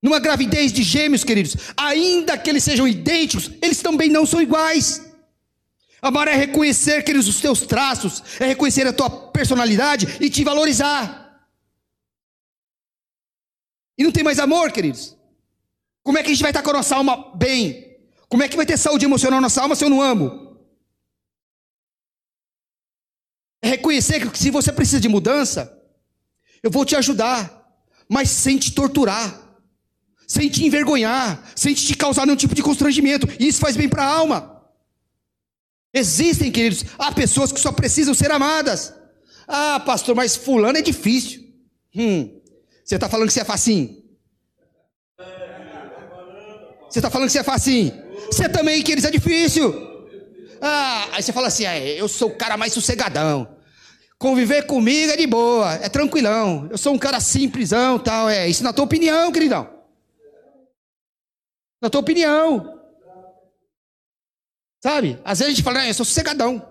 Numa gravidez de gêmeos, queridos, ainda que eles sejam idênticos, eles também não são iguais. Amar é reconhecer, queridos, os teus traços, é reconhecer a tua personalidade e te valorizar. E não tem mais amor, queridos. Como é que a gente vai estar com a nossa alma bem? Como é que vai ter saúde emocional na nossa alma se eu não amo? É reconhecer que se você precisa de mudança, eu vou te ajudar, mas sem te torturar, sem te envergonhar, sem te causar nenhum tipo de constrangimento. E isso faz bem para a alma. Existem, queridos, há pessoas que só precisam ser amadas. Ah, pastor, mas fulano é difícil. Hum, você está falando que você é facinho? Você está falando que você é facinho? Você também, que eles é difícil. Ah, aí você fala assim, ah, eu sou o cara mais sossegadão. Conviver comigo é de boa, é tranquilão. Eu sou um cara simplesão, tal, é isso na tua opinião, queridão. Na tua opinião. Sabe? Às vezes a gente fala, ah, eu sou sossegadão.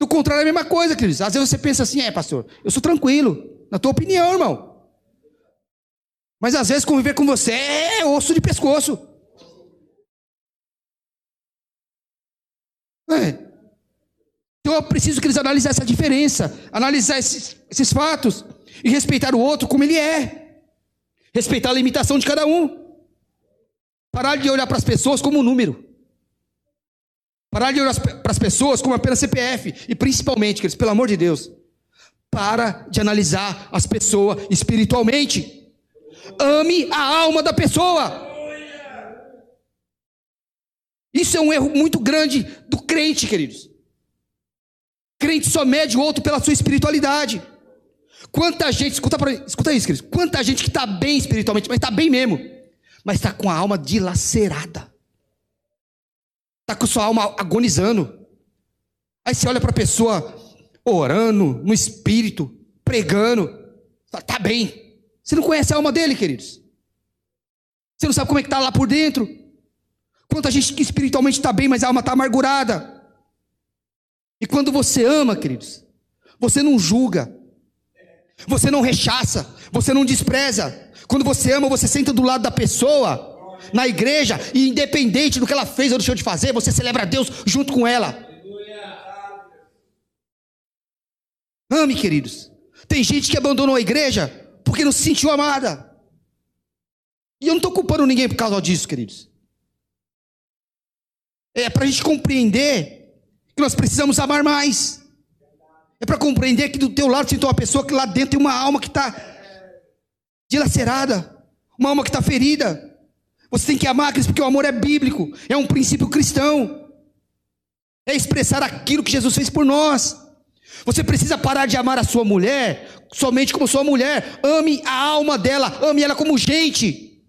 Do contrário é a mesma coisa, queridos. Às vezes você pensa assim, é, pastor, eu sou tranquilo. Na tua opinião, irmão. Mas às vezes conviver com você é osso de pescoço. É. Então eu preciso que eles analisem essa diferença, analisar esses, esses fatos e respeitar o outro como ele é. Respeitar a limitação de cada um. Parar de olhar para as pessoas como um número. Parar de olhar para as pessoas como apenas CPF. E principalmente, queridos, pelo amor de Deus, para de analisar as pessoas espiritualmente. Ame a alma da pessoa. Isso é um erro muito grande do crente, queridos. Crente só mede o outro pela sua espiritualidade. Quanta gente, escuta, pra, escuta isso, queridos. Quanta gente que está bem espiritualmente, mas está bem mesmo, mas está com a alma dilacerada. Está com sua alma agonizando. Aí você olha para a pessoa orando, no espírito, pregando, fala, tá bem. Você não conhece a alma dele, queridos. Você não sabe como é que está lá por dentro. Quanta gente que espiritualmente está bem, mas a alma está amargurada. E quando você ama, queridos, você não julga, você não rechaça, você não despreza. Quando você ama, você senta do lado da pessoa, na igreja, e independente do que ela fez ou deixou de fazer, você celebra Deus junto com ela. Ame, queridos. Tem gente que abandonou a igreja porque não se sentiu amada. E eu não estou culpando ninguém por causa disso, queridos. É para a gente compreender que nós precisamos amar mais. É para compreender que do teu lado sentou uma pessoa que lá dentro tem uma alma que está dilacerada, uma alma que está ferida. Você tem que amar, porque o amor é bíblico, é um princípio cristão. É expressar aquilo que Jesus fez por nós. Você precisa parar de amar a sua mulher somente como sua mulher. Ame a alma dela, ame ela como gente.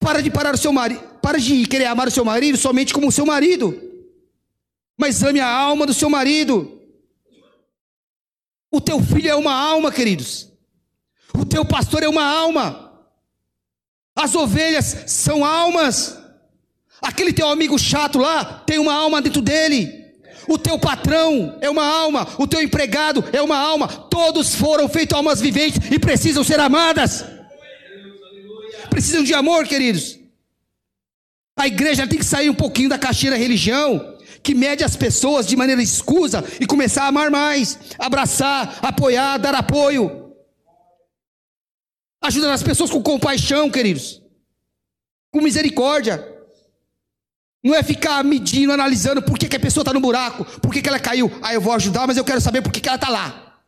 Para de parar o seu marido, para de querer amar o seu marido somente como seu marido mas ame a alma do seu marido. O teu filho é uma alma, queridos. O teu pastor é uma alma. As ovelhas são almas. Aquele teu amigo chato lá tem uma alma dentro dele. O teu patrão é uma alma, o teu empregado é uma alma. Todos foram feitos almas viventes e precisam ser amadas. Precisam de amor, queridos. A igreja tem que sair um pouquinho da caixinha da religião que mede as pessoas de maneira escusa e começar a amar mais, abraçar, apoiar, dar apoio. Ajuda as pessoas com compaixão, queridos, com misericórdia. Não é ficar medindo, analisando por que, que a pessoa está no buraco, por que, que ela caiu. Ah, eu vou ajudar, mas eu quero saber por que, que ela está lá.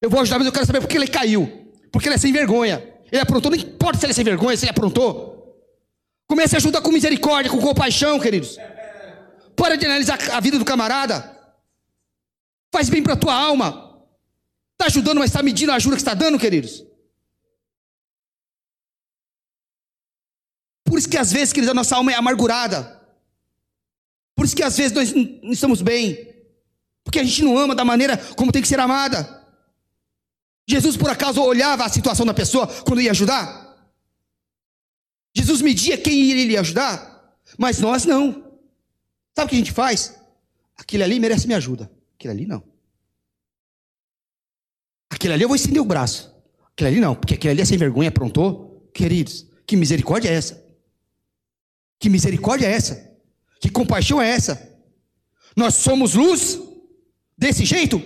Eu vou ajudar, mas eu quero saber por que ele caiu. Porque ele é sem vergonha. Ele aprontou, não importa se ele é sem vergonha, se ele aprontou. Comece a ajudar com misericórdia, com compaixão, queridos. Para de analisar a vida do camarada. Faz bem para a tua alma. Está ajudando, mas está medindo a ajuda que está dando, queridos. Por isso que às vezes, a nossa alma é amargurada. Por isso que às vezes nós não estamos bem. Porque a gente não ama da maneira como tem que ser amada. Jesus, por acaso, olhava a situação da pessoa quando ia ajudar? Jesus media quem iria ajudar? Mas nós não. Sabe o que a gente faz? Aquele ali merece minha ajuda. Aquele ali não. Aquele ali eu vou estender o braço. Aquele ali não, porque aquele ali é sem vergonha, aprontou. Queridos, que misericórdia é essa? Que misericórdia é essa? Que compaixão é essa? Nós somos luz desse jeito?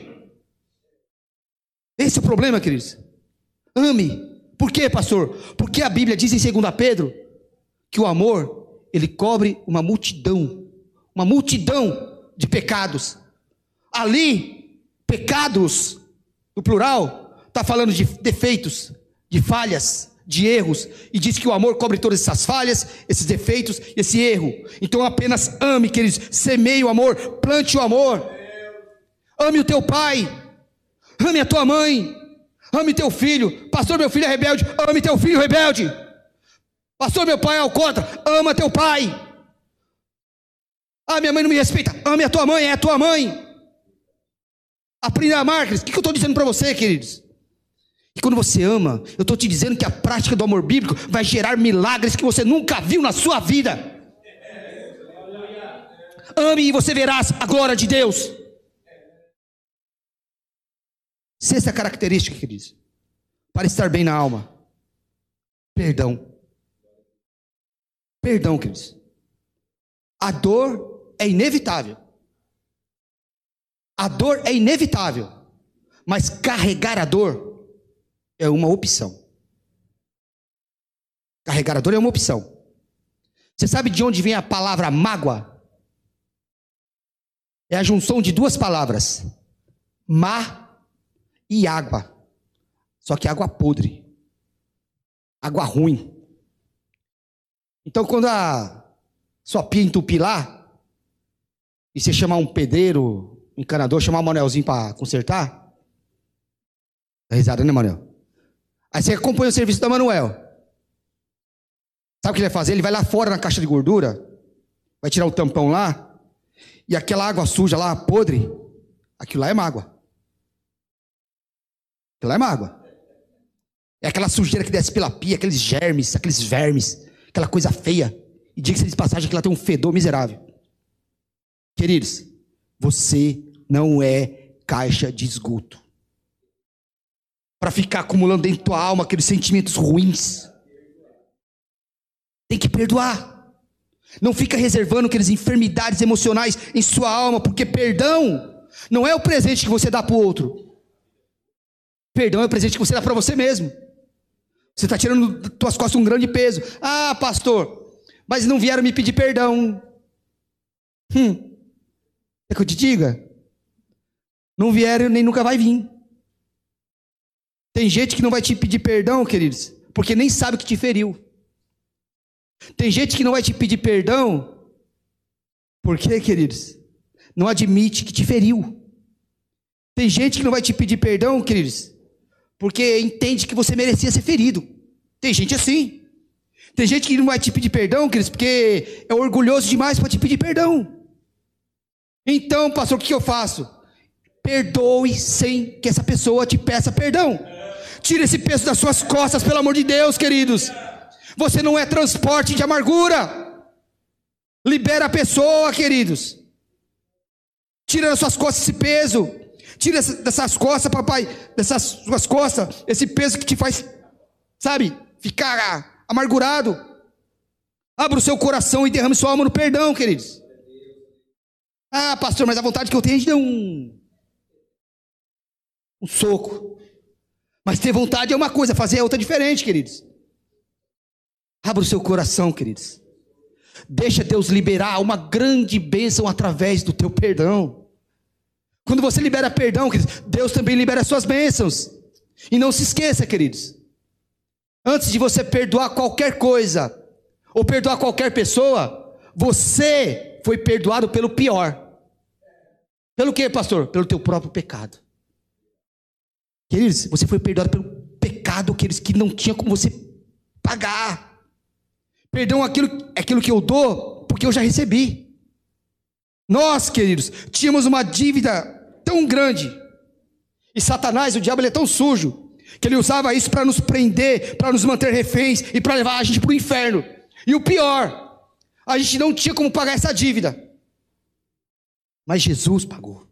Esse é o problema, queridos. Ame. Por quê, pastor? Porque a Bíblia diz em 2 Pedro que o amor, ele cobre uma multidão, uma multidão de pecados. Ali, pecados, no plural, está falando de defeitos, de falhas, de erros, e diz que o amor cobre todas essas falhas, esses defeitos, esse erro. Então apenas ame, queridos, semeie o amor, plante o amor. Ame o teu pai, ame a tua mãe, ame teu filho. Pastor, meu filho é rebelde, ame teu filho rebelde. Pastor, meu pai é alcoólatra, ama teu pai. Ah, minha mãe não me respeita, ame a tua mãe, é a tua mãe. Aprenda a amar, queridos. O que eu estou dizendo para você, queridos? E quando você ama, eu estou te dizendo que a prática do amor bíblico vai gerar milagres que você nunca viu na sua vida. Ame e você verás a glória de Deus. Sexta característica, queridos, para estar bem na alma: perdão. Perdão, queridos. A dor é inevitável. A dor é inevitável. Mas carregar a dor é uma opção. Carregar a dor é uma opção. Você sabe de onde vem a palavra mágoa? É a junção de duas palavras: má e água. Só que água podre. Água ruim. Então, quando a sua pia entupir lá, e você chamar um pedreiro, um encanador, chamar o Manelzinho para consertar, Dá risada, né, Manuel? Aí você acompanha o serviço da Manuel. Sabe o que ele vai fazer? Ele vai lá fora na caixa de gordura, vai tirar o tampão lá, e aquela água suja lá, podre, aquilo lá é mágoa. Aquilo lá é mágoa. É aquela sujeira que desce pela pia, aqueles germes, aqueles vermes, aquela coisa feia. E diga-se de passagem que ela tem um fedor miserável. Queridos, você não é caixa de esgoto para ficar acumulando dentro da tua alma aqueles sentimentos ruins. Tem que perdoar. Não fica reservando aquelas enfermidades emocionais em sua alma, porque perdão não é o presente que você dá para o outro. Perdão é o presente que você dá para você mesmo. Você está tirando das tuas costas um grande peso. Ah, pastor, mas não vieram me pedir perdão. Hum, é que eu te diga? Não vieram nem nunca vai vir. Tem gente que não vai te pedir perdão, queridos, porque nem sabe o que te feriu. Tem gente que não vai te pedir perdão, porque, queridos, não admite que te feriu. Tem gente que não vai te pedir perdão, queridos, porque entende que você merecia ser ferido. Tem gente assim. Tem gente que não vai te pedir perdão, queridos, porque é orgulhoso demais para te pedir perdão. Então, pastor, o que eu faço? Perdoe sem que essa pessoa te peça perdão. Tira esse peso das suas costas, pelo amor de Deus, queridos. Você não é transporte de amargura. Libera a pessoa, queridos. Tira das suas costas esse peso. Tira dessas costas, papai, dessas suas costas, esse peso que te faz, sabe, ficar amargurado. Abra o seu coração e derrame sua alma no perdão, queridos. Ah, pastor, mas a vontade que eu tenho é de dar um, um soco. Mas ter vontade é uma coisa, fazer é outra diferente, queridos. Abra o seu coração, queridos. Deixa Deus liberar uma grande bênção através do teu perdão. Quando você libera perdão, queridos, Deus também libera as suas bênçãos. E não se esqueça, queridos. Antes de você perdoar qualquer coisa, ou perdoar qualquer pessoa, você foi perdoado pelo pior. Pelo que, pastor? Pelo teu próprio pecado. Queridos, você foi perdoado pelo pecado aqueles que não tinha como você pagar. Perdão aquilo, aquilo que eu dou, porque eu já recebi. Nós, queridos, tínhamos uma dívida tão grande. E Satanás, o diabo, ele é tão sujo, que ele usava isso para nos prender, para nos manter reféns e para levar a gente para o inferno. E o pior, a gente não tinha como pagar essa dívida. Mas Jesus pagou.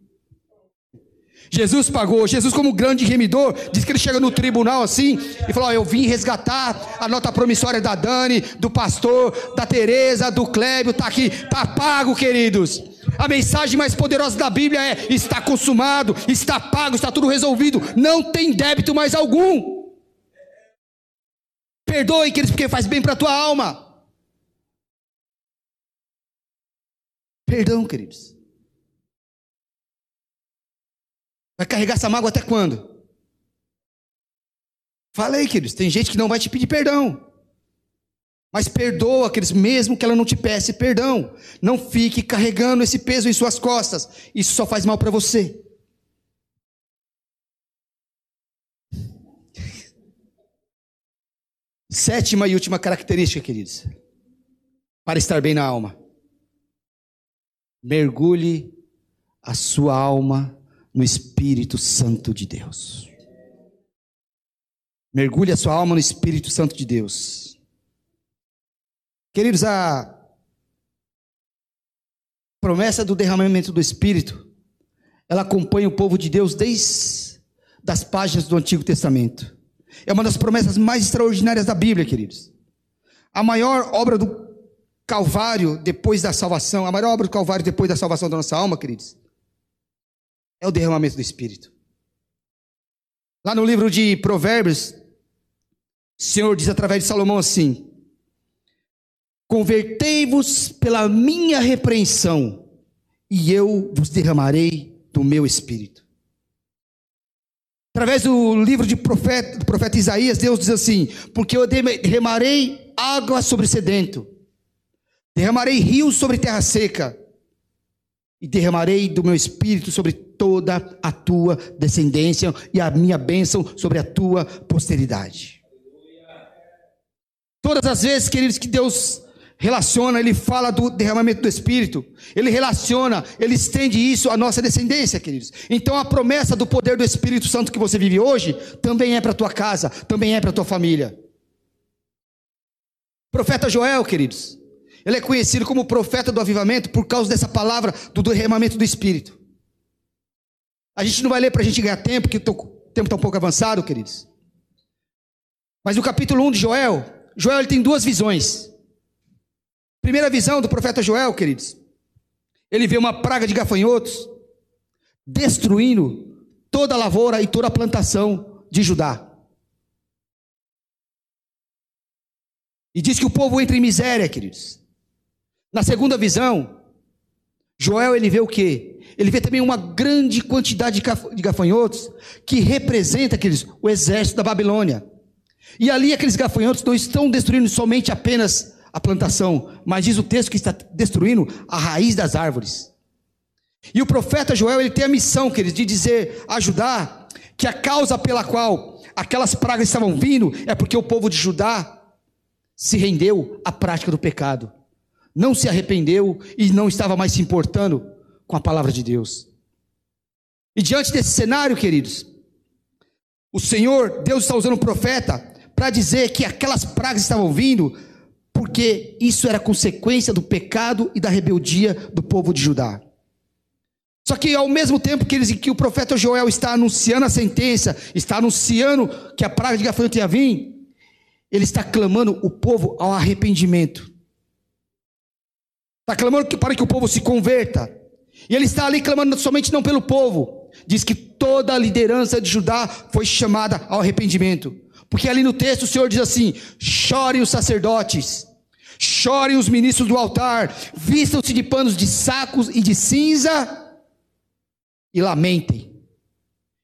Jesus pagou. Jesus, como grande remidor, diz que ele chega no tribunal assim e fala: Eu vim resgatar a nota promissória da Dani, do pastor, da Teresa, do Clébio, está aqui, está pago, queridos. A mensagem mais poderosa da Bíblia é: está consumado, está pago, está tudo resolvido, não tem débito mais algum. Perdoe, queridos, porque faz bem para a tua alma. Perdão, queridos. Vai carregar essa mágoa até quando? Falei, queridos, tem gente que não vai te pedir perdão. Mas perdoa aqueles, mesmo que ela não te peça perdão. Não fique carregando esse peso em suas costas. Isso só faz mal para você. Sétima e última característica, queridos, para estar bem na alma. Mergulhe a sua alma no Espírito Santo de Deus. Mergulhe a sua alma no Espírito Santo de Deus. Queridos, a promessa do derramamento do Espírito, ela acompanha o povo de Deus desde as páginas do Antigo Testamento. É uma das promessas mais extraordinárias da Bíblia, queridos. A maior obra do Calvário depois da salvação, a maior obra do Calvário depois da salvação da nossa alma, queridos, é o derramamento do Espírito. Lá no livro de Provérbios, o Senhor diz através de Salomão assim: Convertei-vos pela minha repreensão, e eu vos derramarei do meu espírito. Através do livro de profeta, do profeta Isaías, Deus diz assim: Porque eu derramarei água sobre sedento, derramarei rios sobre terra seca, e derramarei do meu espírito sobre toda a tua descendência, e a minha bênção sobre a tua posteridade. Todas as vezes, queridos, que Deus relaciona, ele fala do derramamento do Espírito, ele relaciona, ele estende isso à nossa descendência, queridos. Então a promessa do poder do Espírito Santo que você vive hoje também é para a tua casa, também é para a tua família. Profeta Joel, queridos, ele é conhecido como profeta do avivamento por causa dessa palavra do derramamento do Espírito. A gente não vai ler para a gente ganhar tempo, porque o tempo está um pouco avançado, queridos. Mas no capítulo 1 de Joel, Joel ele tem duas visões. Primeira visão do profeta Joel, queridos. Ele vê uma praga de gafanhotos destruindo toda a lavoura e toda a plantação de Judá. E diz que o povo entra em miséria, queridos. Na segunda visão, Joel ele vê o quê? Ele vê também uma grande quantidade de gafanhotos que representa, queridos, o exército da Babilônia. E ali aqueles gafanhotos não estão destruindo somente apenas a plantação, mas diz o texto que está destruindo a raiz das árvores. E o profeta Joel, ele tem a missão, queridos, de dizer, ajudar, que a causa pela qual aquelas pragas estavam vindo é porque o povo de Judá se rendeu à prática do pecado, não se arrependeu e não estava mais se importando com a palavra de Deus. E diante desse cenário, queridos, o Senhor, Deus está usando o profeta para dizer que aquelas pragas estavam vindo porque isso era consequência do pecado e da rebeldia do povo de Judá. Só que ao mesmo tempo que, eles, que o profeta Joel está anunciando a sentença, está anunciando que a praga de gafanhoto ia vir, ele está clamando o povo ao arrependimento. Está clamando para que o povo se converta. E ele está ali clamando somente não pelo povo. Diz que toda a liderança de Judá foi chamada ao arrependimento. Porque ali no texto o Senhor diz assim: chorem os sacerdotes, chorem os ministros do altar, vistam-se de panos de sacos e de cinza, e lamentem,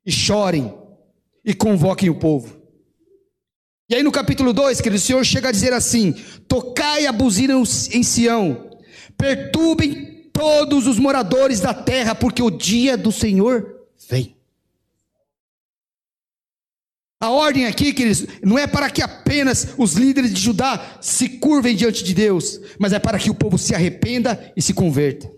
e chorem, e convoquem o povo. E aí no capítulo 2, querido, o Senhor chega a dizer assim: tocai a buzina em Sião, perturbem todos os moradores da terra, porque o dia do Senhor vem. A ordem aqui, queridos, não é para que apenas os líderes de Judá se curvem diante de Deus, mas é para que o povo se arrependa e se converta.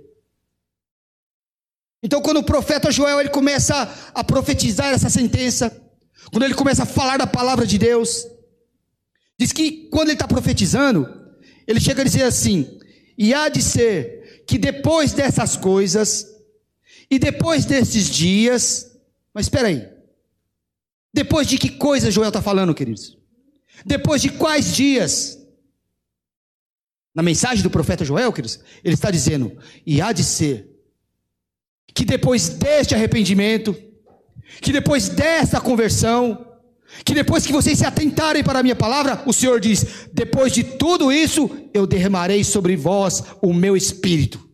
Então, quando o profeta Joel ele começa a profetizar essa sentença, quando ele começa a falar da palavra de Deus, diz que quando ele está profetizando, ele chega a dizer assim: e há de ser que depois dessas coisas, e depois desses dias, Mas espera aí. Depois de que coisa Joel está falando, queridos? Depois de quais dias? Na mensagem do profeta Joel, queridos, ele está dizendo: e há de ser que depois deste arrependimento, que depois desta conversão, que depois que vocês se atentarem para a minha palavra, o Senhor diz: depois de tudo isso, eu derramarei sobre vós o meu espírito.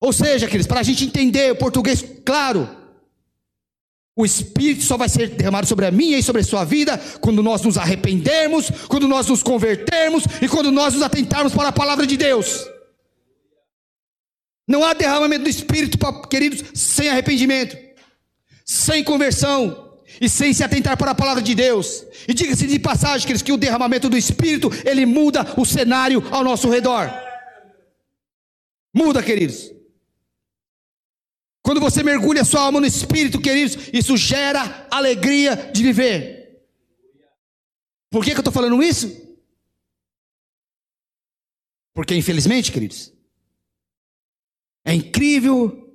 Ou seja, queridos, para a gente entender o português claro, o Espírito só vai ser derramado sobre a minha e sobre a sua vida quando nós nos arrependermos, quando nós nos convertermos e quando nós nos atentarmos para a palavra de Deus. Não há derramamento do Espírito, queridos, sem arrependimento, sem conversão e sem se atentar para a palavra de Deus. E diga-se de passagem, queridos, que o derramamento do Espírito, ele muda o cenário ao nosso redor. Muda, queridos. Quando você mergulha sua alma no Espírito, queridos, isso gera alegria de viver. Por que, que eu estou falando isso? Porque, infelizmente, queridos, é incrível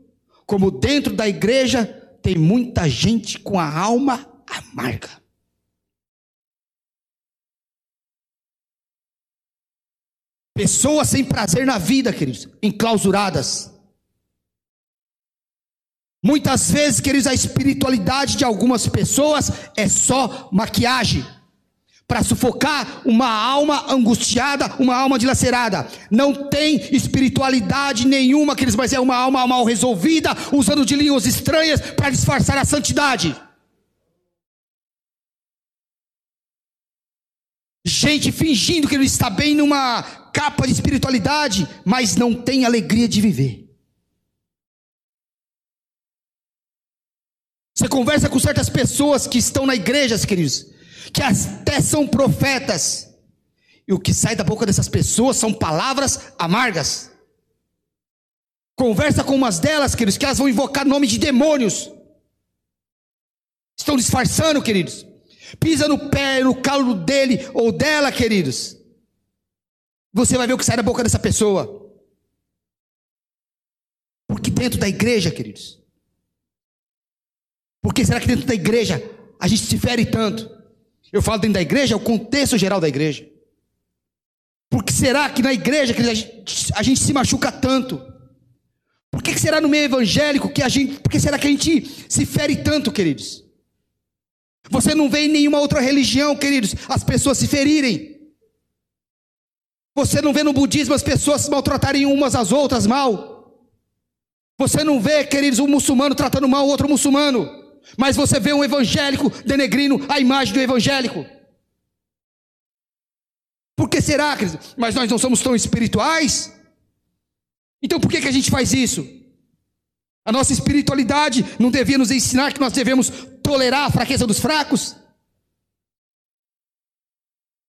como dentro da igreja tem muita gente com a alma amarga. Pessoas sem prazer na vida, queridos, enclausuradas. Muitas vezes, queridos, a espiritualidade de algumas pessoas é só maquiagem para sufocar uma alma angustiada, uma alma dilacerada. Não tem espiritualidade nenhuma, queridos, mas é uma alma mal resolvida, usando de línguas estranhas para disfarçar a santidade. Gente fingindo que ele está bem numa capa de espiritualidade, mas não tem alegria de viver. Você conversa com certas pessoas que estão na igreja, queridos, que até são profetas, e o que sai da boca dessas pessoas são palavras amargas. Conversa com umas delas, queridos, que elas vão invocar nome de demônios. Estão disfarçando, queridos. Pisa no pé, no calo dele ou dela, queridos. Você vai ver o que sai da boca dessa pessoa. Porque dentro da igreja, queridos, por que será que dentro da igreja a gente se fere tanto? Eu falo dentro da igreja, é o contexto geral da igreja. Por que será que na igreja que a, gente, a gente, se machuca tanto? Por que será no meio evangélico que a gente. Por que será que a gente se fere tanto, queridos? Você não vê em nenhuma outra religião, queridos, as pessoas se ferirem. Você não vê no budismo as pessoas se maltratarem umas às outras mal. Você não vê, queridos, um muçulmano tratando mal outro muçulmano. Mas você vê um evangélico denegrindo a imagem do evangélico. Por que será, queridos? Mas nós não somos tão espirituais? Então por que, que a gente faz isso? A nossa espiritualidade não devia nos ensinar que nós devemos tolerar a fraqueza dos fracos?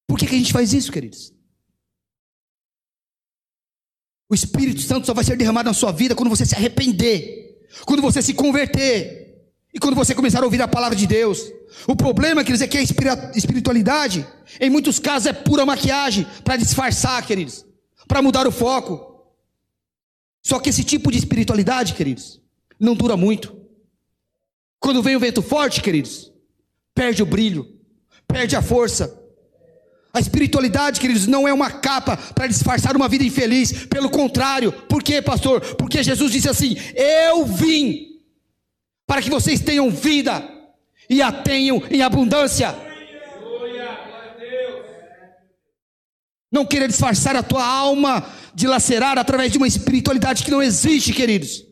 Por que, que a gente faz isso, queridos? O Espírito Santo só vai ser derramado na sua vida quando você se arrepender, quando você se converter. E quando você começar a ouvir a palavra de Deus, o problema, queridos, é que a espiritualidade, em muitos casos, é pura maquiagem para disfarçar, queridos, para mudar o foco. Só que esse tipo de espiritualidade, queridos, não dura muito. Quando vem o vento forte, queridos, perde o brilho, perde a força. A espiritualidade, queridos, não é uma capa para disfarçar uma vida infeliz. Pelo contrário, por quê, pastor? Porque Jesus disse assim: Eu vim para que vocês tenham vida e a tenham em abundância. Não queira disfarçar a tua alma dilacerada através de uma espiritualidade que não existe, queridos.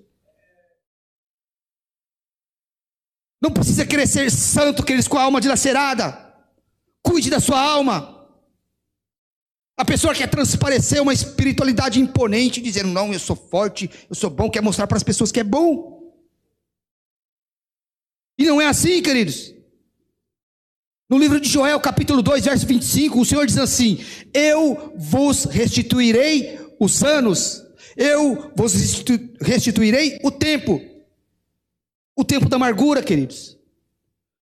Não precisa ser santo, queridos, com a alma dilacerada. Cuide da sua alma. A pessoa quer transparecer uma espiritualidade imponente, dizendo: Não, eu sou forte, eu sou bom, quer mostrar para as pessoas que é bom. E não é assim, queridos. No livro de Joel, capítulo 2, verso 25, o Senhor diz assim: Eu vos restituirei os anos, eu vos restituirei o tempo, o tempo da amargura, queridos,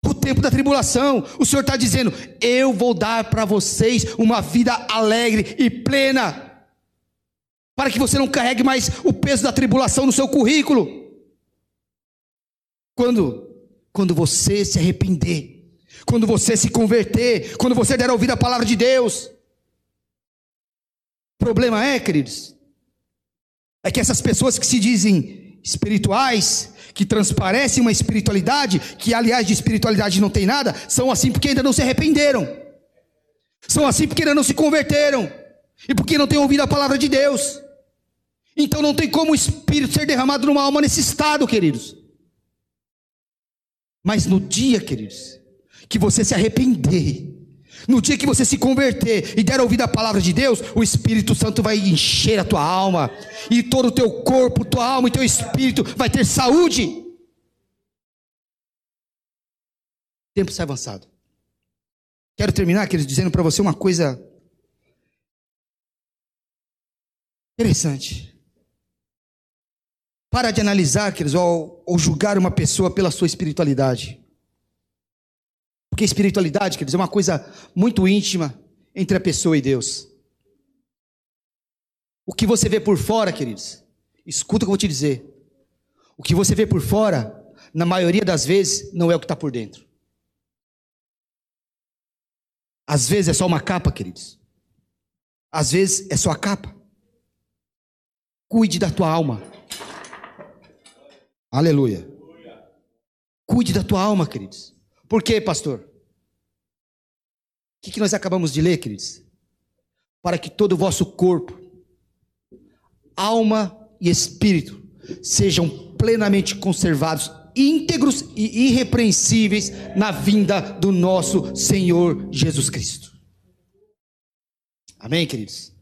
o tempo da tribulação. O Senhor está dizendo: Eu vou dar para vocês uma vida alegre e plena, para que você não carregue mais o peso da tribulação no seu currículo. Quando? Quando você se arrepender, quando você se converter, quando você der ouvido à palavra de Deus. O problema é, queridos, é que essas pessoas que se dizem espirituais, que transparecem uma espiritualidade, que aliás de espiritualidade não tem nada, são assim porque ainda não se arrependeram. São assim porque ainda não se converteram. E porque não têm ouvido a palavra de Deus. Então não tem como o Espírito ser derramado numa alma nesse estado, queridos. Mas no dia, queridos, que você se arrepender, no dia que você se converter e der ouvido à palavra de Deus, o Espírito Santo vai encher a tua alma, e todo o teu corpo, tua alma e teu espírito vai ter saúde. O tempo está avançado. Quero terminar, queridos, dizendo para você uma coisa interessante. Para de analisar, queridos, ou, ou julgar uma pessoa pela sua espiritualidade. Porque espiritualidade, queridos, é uma coisa muito íntima entre a pessoa e Deus. O que você vê por fora, queridos, escuta o que eu vou te dizer. O que você vê por fora, na maioria das vezes, não é o que está por dentro. Às vezes é só uma capa, queridos. Às vezes é só a capa. Cuide da tua alma. Aleluia. Cuide da tua alma, queridos. Por quê, pastor? O que, que nós acabamos de ler, queridos? Para que todo o vosso corpo, alma e espírito sejam plenamente conservados, íntegros e irrepreensíveis na vinda do nosso Senhor Jesus Cristo. Amém, queridos?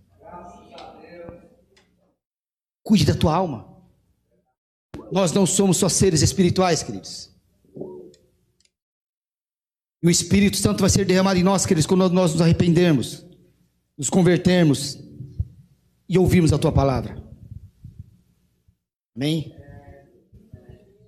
Cuide da tua alma. Nós não somos só seres espirituais, queridos. E o Espírito Santo vai ser derramado em nós, queridos, quando nós nos arrependermos, nos convertermos e ouvirmos a tua palavra. Amém?